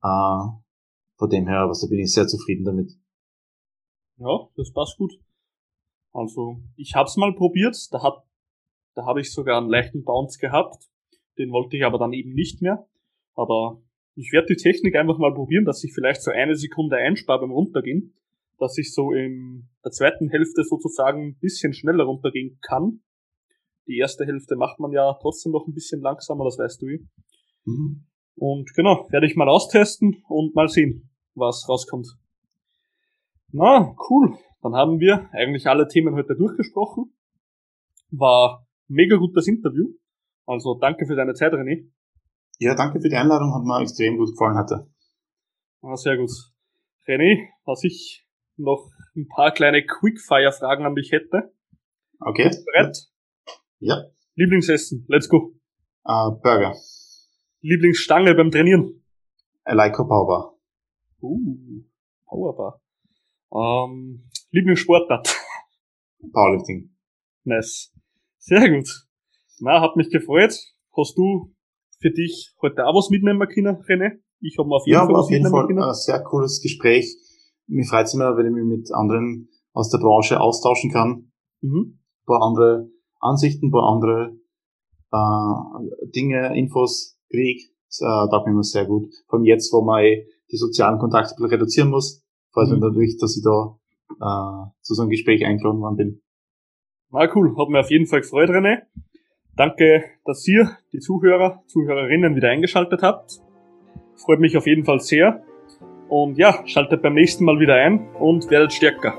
Äh, von dem her, was da bin ich sehr zufrieden damit. Ja, das passt gut. Also, ich hab's mal probiert, da hat, da habe ich sogar einen leichten Bounce gehabt. Den wollte ich aber dann eben nicht mehr. Aber ich werde die Technik einfach mal probieren, dass ich vielleicht so eine Sekunde einspare beim Runtergehen, dass ich so in der zweiten Hälfte sozusagen ein bisschen schneller runtergehen kann. Die erste Hälfte macht man ja trotzdem noch ein bisschen langsamer, das weißt du wie. Mhm. Und genau, werde ich mal austesten und mal sehen, was rauskommt. Na, cool. Dann haben wir eigentlich alle Themen heute durchgesprochen. War mega gut das Interview. Also danke für deine Zeit, René. Ja, danke für die Einladung, hat mir extrem gut gefallen hatte. Ah, sehr gut. René, was ich noch ein paar kleine Quickfire-Fragen an dich hätte. Okay. Bereit? Ja. Lieblingsessen, let's go. Uh, Burger. Lieblingsstange beim Trainieren? Leica Powerbar. Uh, Powerbar. Ähm, Lieblingssportart? Powerlifting. Nice. Sehr gut. Na, hat mich gefreut. Hast du für dich heute auch was mitnehmen können, René? Ich habe auf jeden ja, Fall auf jeden Fall können. ein sehr cooles Gespräch. Mir freut es immer, wenn ich mich mit anderen aus der Branche austauschen kann. Mhm. Ein paar andere Ansichten, ein paar andere äh, Dinge, Infos krieg. Das äh, taugt mir immer sehr gut. Vor allem jetzt, wo man eh die sozialen Kontakte reduzieren muss, freut mich mhm. natürlich, dass ich da äh, zu so einem Gespräch eingeladen worden bin. Na cool, hat mir auf jeden Fall gefreut, René. Danke, dass ihr, die Zuhörer, Zuhörerinnen, wieder eingeschaltet habt. Freut mich auf jeden Fall sehr. Und ja, schaltet beim nächsten Mal wieder ein und werdet stärker.